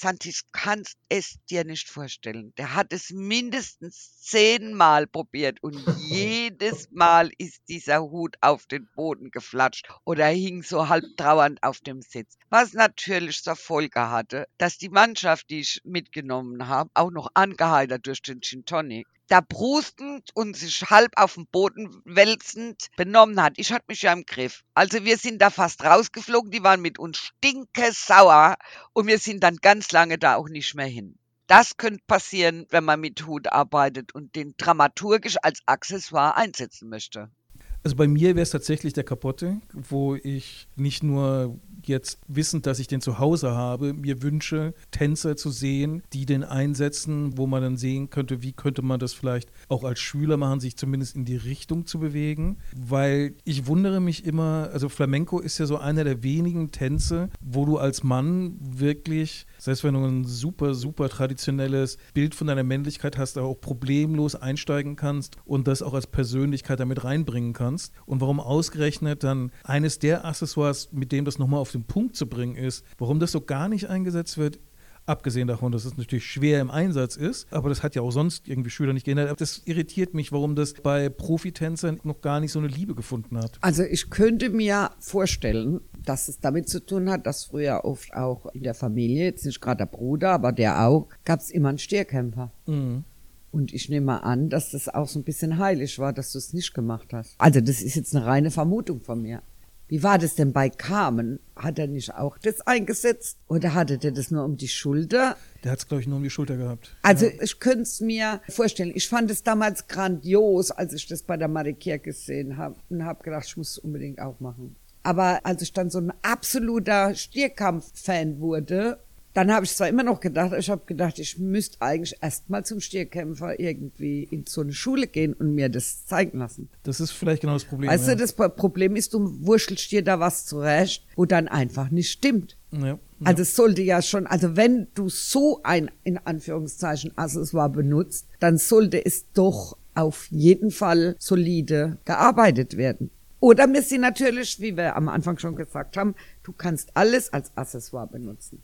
Santi, du kannst es dir nicht vorstellen. Der hat es mindestens zehnmal probiert und jedes Mal ist dieser Hut auf den Boden geflatscht oder hing so halb trauernd auf dem Sitz. Was natürlich zur Folge hatte, dass die Mannschaft, die ich mitgenommen habe, auch noch angeheitert durch den Gin Tonic, da brustend und sich halb auf dem Boden wälzend benommen hat. Ich hatte mich ja im Griff. Also wir sind da fast rausgeflogen, die waren mit uns stinkesauer und wir sind dann ganz lange da auch nicht mehr hin. Das könnte passieren, wenn man mit Hut arbeitet und den dramaturgisch als Accessoire einsetzen möchte. Also bei mir wäre es tatsächlich der Kapotte, wo ich nicht nur jetzt wissend, dass ich den zu Hause habe, mir wünsche, Tänzer zu sehen, die den einsetzen, wo man dann sehen könnte, wie könnte man das vielleicht auch als Schüler machen, sich zumindest in die Richtung zu bewegen. Weil ich wundere mich immer, also Flamenco ist ja so einer der wenigen Tänze, wo du als Mann wirklich, selbst wenn du ein super, super traditionelles Bild von deiner Männlichkeit hast, auch problemlos einsteigen kannst und das auch als Persönlichkeit damit reinbringen kannst. Und warum ausgerechnet dann eines der Accessoires, mit dem das nochmal auf den Punkt zu bringen ist, warum das so gar nicht eingesetzt wird, Abgesehen davon, dass es natürlich schwer im Einsatz ist, aber das hat ja auch sonst irgendwie Schüler nicht geändert. Das irritiert mich, warum das bei Profitänzern noch gar nicht so eine Liebe gefunden hat. Also ich könnte mir vorstellen, dass es damit zu tun hat, dass früher oft auch in der Familie, jetzt nicht gerade der Bruder, aber der auch, gab es immer einen Stierkämpfer. Mhm. Und ich nehme mal an, dass das auch so ein bisschen heilig war, dass du es nicht gemacht hast. Also das ist jetzt eine reine Vermutung von mir. Wie war das denn bei Carmen? Hat er nicht auch das eingesetzt? Oder hatte der das nur um die Schulter? Der hat es, glaube ich, nur um die Schulter gehabt. Also ja. ich könnte es mir vorstellen. Ich fand es damals grandios, als ich das bei der Marikier gesehen habe. Und habe gedacht, ich muss es unbedingt auch machen. Aber als ich dann so ein absoluter Stierkampf-Fan wurde, dann habe ich zwar immer noch gedacht, ich habe gedacht, ich müsste eigentlich erstmal zum Stierkämpfer irgendwie in so eine Schule gehen und mir das zeigen lassen. Das ist vielleicht genau das Problem. Weißt ja. du, das Problem ist, du wurschtelst dir da was zurecht, wo dann einfach nicht stimmt. Ja. Also es sollte ja schon, also wenn du so ein, in Anführungszeichen, Accessoire benutzt, dann sollte es doch auf jeden Fall solide gearbeitet werden. Oder wir sind natürlich, wie wir am Anfang schon gesagt haben, du kannst alles als Accessoire benutzen.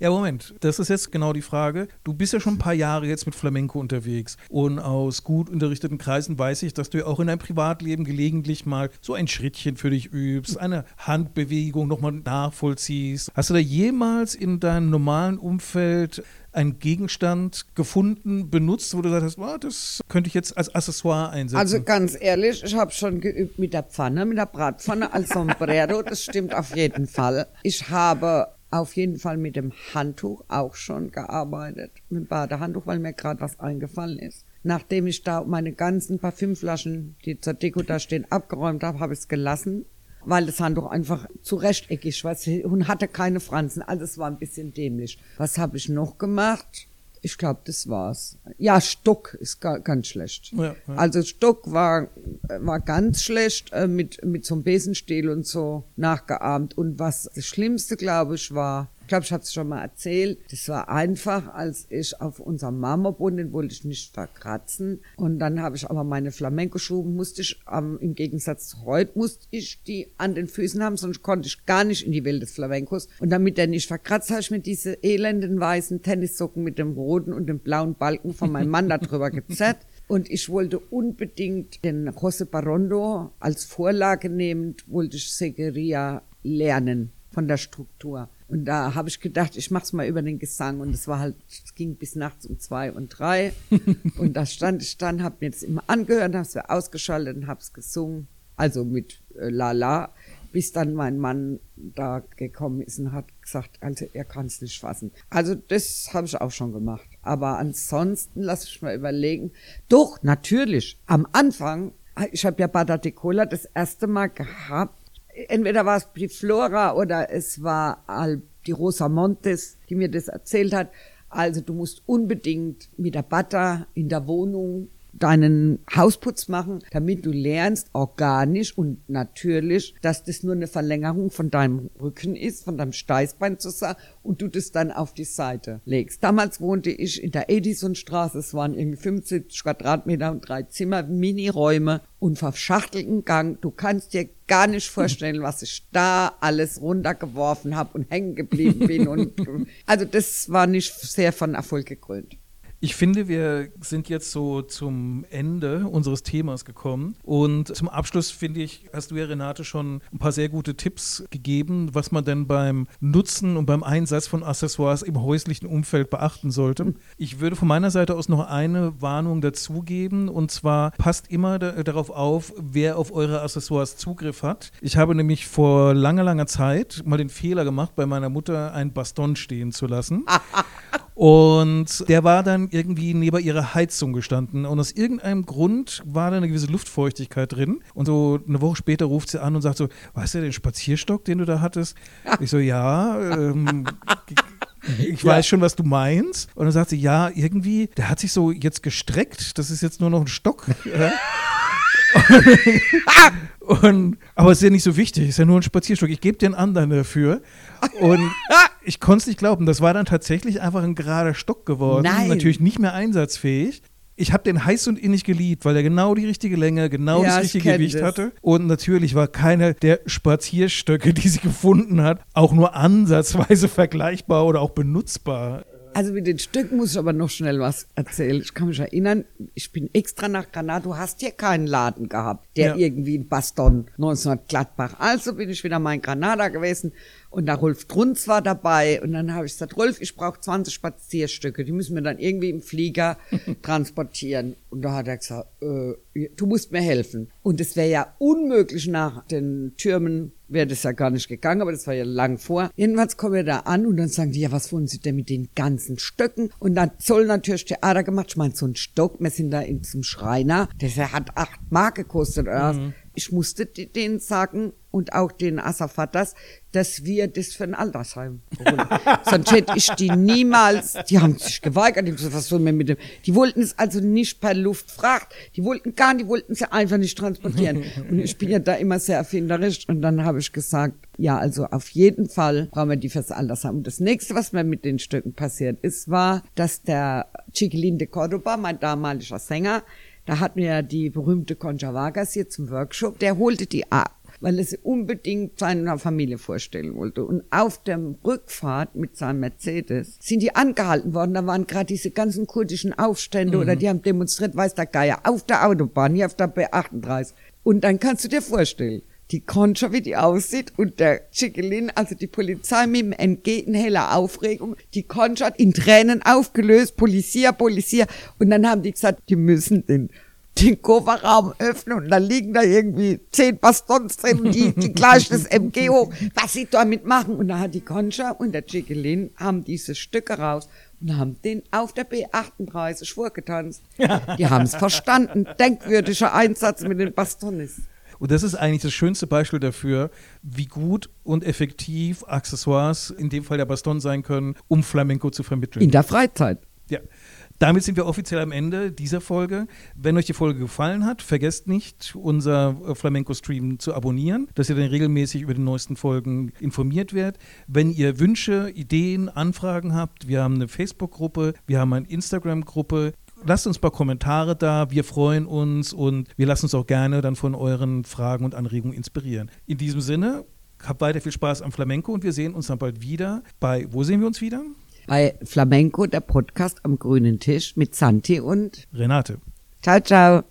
Ja, Moment, das ist jetzt genau die Frage. Du bist ja schon ein paar Jahre jetzt mit Flamenco unterwegs und aus gut unterrichteten Kreisen weiß ich, dass du ja auch in deinem Privatleben gelegentlich mal so ein Schrittchen für dich übst, eine Handbewegung nochmal nachvollziehst. Hast du da jemals in deinem normalen Umfeld einen Gegenstand gefunden, benutzt, wo du sagst, oh, das könnte ich jetzt als Accessoire einsetzen? Also ganz ehrlich, ich habe schon geübt mit der Pfanne, mit der Bratpfanne als Sombrero, das stimmt auf jeden Fall. Ich habe auf jeden Fall mit dem Handtuch auch schon gearbeitet, mit dem Badehandtuch, weil mir gerade was eingefallen ist. Nachdem ich da meine ganzen Parfümflaschen, die zur Deko da stehen, abgeräumt habe, habe ich es gelassen, weil das Handtuch einfach zu rechteckig war und hatte keine Fransen. Also es war ein bisschen dämlich. Was habe ich noch gemacht? Ich glaube, das war's. Ja, Stock ist ga, ganz schlecht. Ja, ja. Also Stock war, war ganz schlecht äh, mit, mit so einem Besenstiel und so nachgeahmt. Und was das Schlimmste, glaube ich, war, ich glaube, ich habe es schon mal erzählt, das war einfach, als ich auf unserem Marmorboden, den wollte ich nicht verkratzen. Und dann habe ich aber meine Flamenco-Schuhe, musste ich, ähm, im Gegensatz zu heute, musste ich die an den Füßen haben, sonst konnte ich gar nicht in die Welt des Flamencos. Und damit der nicht verkratzt, habe ich mir diese elenden weißen Tennissocken mit dem roten und dem blauen Balken von meinem Mann da drüber gezerrt. Und ich wollte unbedingt den José Barondo als Vorlage nehmend, wollte ich Segueria lernen von der Struktur. Und da habe ich gedacht, ich mach's mal über den Gesang. Und es war halt, es ging bis nachts um zwei und drei. und da stand ich dann, habe mir das immer angehört, habe es ausgeschaltet und habe es gesungen. Also mit äh, La La, bis dann mein Mann da gekommen ist und hat gesagt, also er kann es nicht fassen. Also das habe ich auch schon gemacht. Aber ansonsten lass ich mal überlegen. Doch, natürlich. Am Anfang, ich habe ja Bada de Cola das erste Mal gehabt entweder war es die Flora oder es war die Rosa Montes, die mir das erzählt hat. Also du musst unbedingt mit der Butter in der Wohnung deinen Hausputz machen, damit du lernst organisch und natürlich, dass das nur eine Verlängerung von deinem Rücken ist, von deinem Steißbein zu sagen und du das dann auf die Seite legst. Damals wohnte ich in der Edisonstraße, es waren irgendwie 75 Quadratmeter und drei Zimmer, Miniräume und verschachtelten Gang. Du kannst dir gar nicht vorstellen, was ich da alles runtergeworfen habe und hängen geblieben bin und also das war nicht sehr von Erfolg gekrönt. Ich finde, wir sind jetzt so zum Ende unseres Themas gekommen. Und zum Abschluss, finde ich, hast du ja, Renate, schon ein paar sehr gute Tipps gegeben, was man denn beim Nutzen und beim Einsatz von Accessoires im häuslichen Umfeld beachten sollte. Ich würde von meiner Seite aus noch eine Warnung dazugeben. Und zwar passt immer da, darauf auf, wer auf eure Accessoires Zugriff hat. Ich habe nämlich vor langer, langer Zeit mal den Fehler gemacht, bei meiner Mutter ein Baston stehen zu lassen. Und der war dann irgendwie neben ihrer Heizung gestanden. Und aus irgendeinem Grund war da eine gewisse Luftfeuchtigkeit drin. Und so eine Woche später ruft sie an und sagt so: Weißt du den Spazierstock, den du da hattest? Ich so: Ja. Ähm, ich weiß schon, was du meinst. Und dann sagt sie, ja, irgendwie, der hat sich so jetzt gestreckt. Das ist jetzt nur noch ein Stock. und, aber es ist ja nicht so wichtig, ist ja nur ein Spazierstock. Ich gebe dir einen anderen dafür. Und ich konnte es nicht glauben. Das war dann tatsächlich einfach ein gerader Stock geworden. Nein. Natürlich nicht mehr einsatzfähig. Ich habe den heiß und innig geliebt, weil er genau die richtige Länge, genau Ja, das ich richtige Gewicht das. hatte. Und natürlich war keiner der Spazierstöcke, die sie gefunden hat, auch nur ansatzweise vergleichbar oder auch benutzbar. Also mit den Stücken muss ich aber noch schnell was erzählen. Ich kann mich erinnern, ich bin extra nach Granada. Du hast hier keinen Laden gehabt, der Ja. irgendwie in Baston 1900 Gladbach. Also bin ich wieder mal in Granada gewesen und der Rolf Trunz war dabei. Und dann habe ich gesagt, Rolf, ich brauche 20 Spazierstücke. Die müssen wir dann irgendwie im Flieger transportieren. Und da hat er gesagt, äh, du musst mir helfen. Und es wäre ja unmöglich nach den Türmen wäre das ja gar nicht gegangen, aber das war ja lang vor. Jedenfalls kommen wir da an und dann sagen die, ja, was wollen Sie denn mit den ganzen Stöcken? Und dann soll natürlich Theater gemacht. Ich meine, so ein Stock, wir sind da in zum Schreiner, das hat acht Mark gekostet oder was. Ich musste denen sagen und auch den Asafatas, dass wir das für ein Altersheim holen. Sonst hätte ich die niemals, die haben sich geweigert, die, gesagt, was soll man mit dem, die wollten es also nicht per Luftfracht, die wollten gar nicht, die wollten sie einfach nicht transportieren. Und ich bin ja da immer sehr erfinderisch und dann habe ich gesagt, ja, also auf jeden Fall brauchen wir die fürs Altersheim. Und das nächste, was mir mit den Stücken passiert ist, war, dass der Chiquilin de Cordoba, mein damaliger Sänger, da hatten wir ja die berühmte Concha Vargas hier zum Workshop, der holte die ab weil er sie unbedingt seiner Familie vorstellen wollte. Und auf der Rückfahrt mit seinem Mercedes sind die angehalten worden. Da waren gerade diese ganzen kurdischen Aufstände mhm. oder die haben demonstriert, weiß der Geier, auf der Autobahn, hier auf der B38. Und dann kannst du dir vorstellen, die Concha, wie die aussieht und der Chiquilin, also die Polizei mit dem NG in heller Aufregung, die Concha in Tränen aufgelöst, Polizia, Polizia und dann haben die gesagt, die müssen den den Kofferraum öffnen und da liegen da irgendwie zehn Bastons drin, die, die gleich das MG hoch, was sie damit machen. Und da hat die Concha und der Chiquilin haben diese Stücke raus und haben den auf der B38 vorgetanzt. Die haben es verstanden. Denkwürdiger Einsatz mit den Bastonis. Und das ist eigentlich das schönste Beispiel dafür, wie gut und effektiv Accessoires, in dem Fall der Baston sein können, um Flamenco zu vermitteln. In der Freizeit. Ja. Damit sind wir offiziell am Ende dieser Folge. Wenn euch die Folge gefallen hat, vergesst nicht, unser äh, Flamenco-Stream zu abonnieren, dass ihr dann regelmäßig über die neuesten Folgen informiert werdet. Wenn ihr Wünsche, Ideen, Anfragen habt, wir haben eine Facebook-Gruppe, wir haben eine Instagram-Gruppe. Lasst uns ein paar Kommentare da, wir freuen uns und wir lassen uns auch gerne dann von euren Fragen und Anregungen inspirieren. In diesem Sinne, habt weiter viel Spaß am Flamenco und wir sehen uns dann bald wieder bei, wo sehen wir uns wieder? Bei Flamenco, der Podcast am grünen Tisch mit Santi und Renate. Ciao, ciao.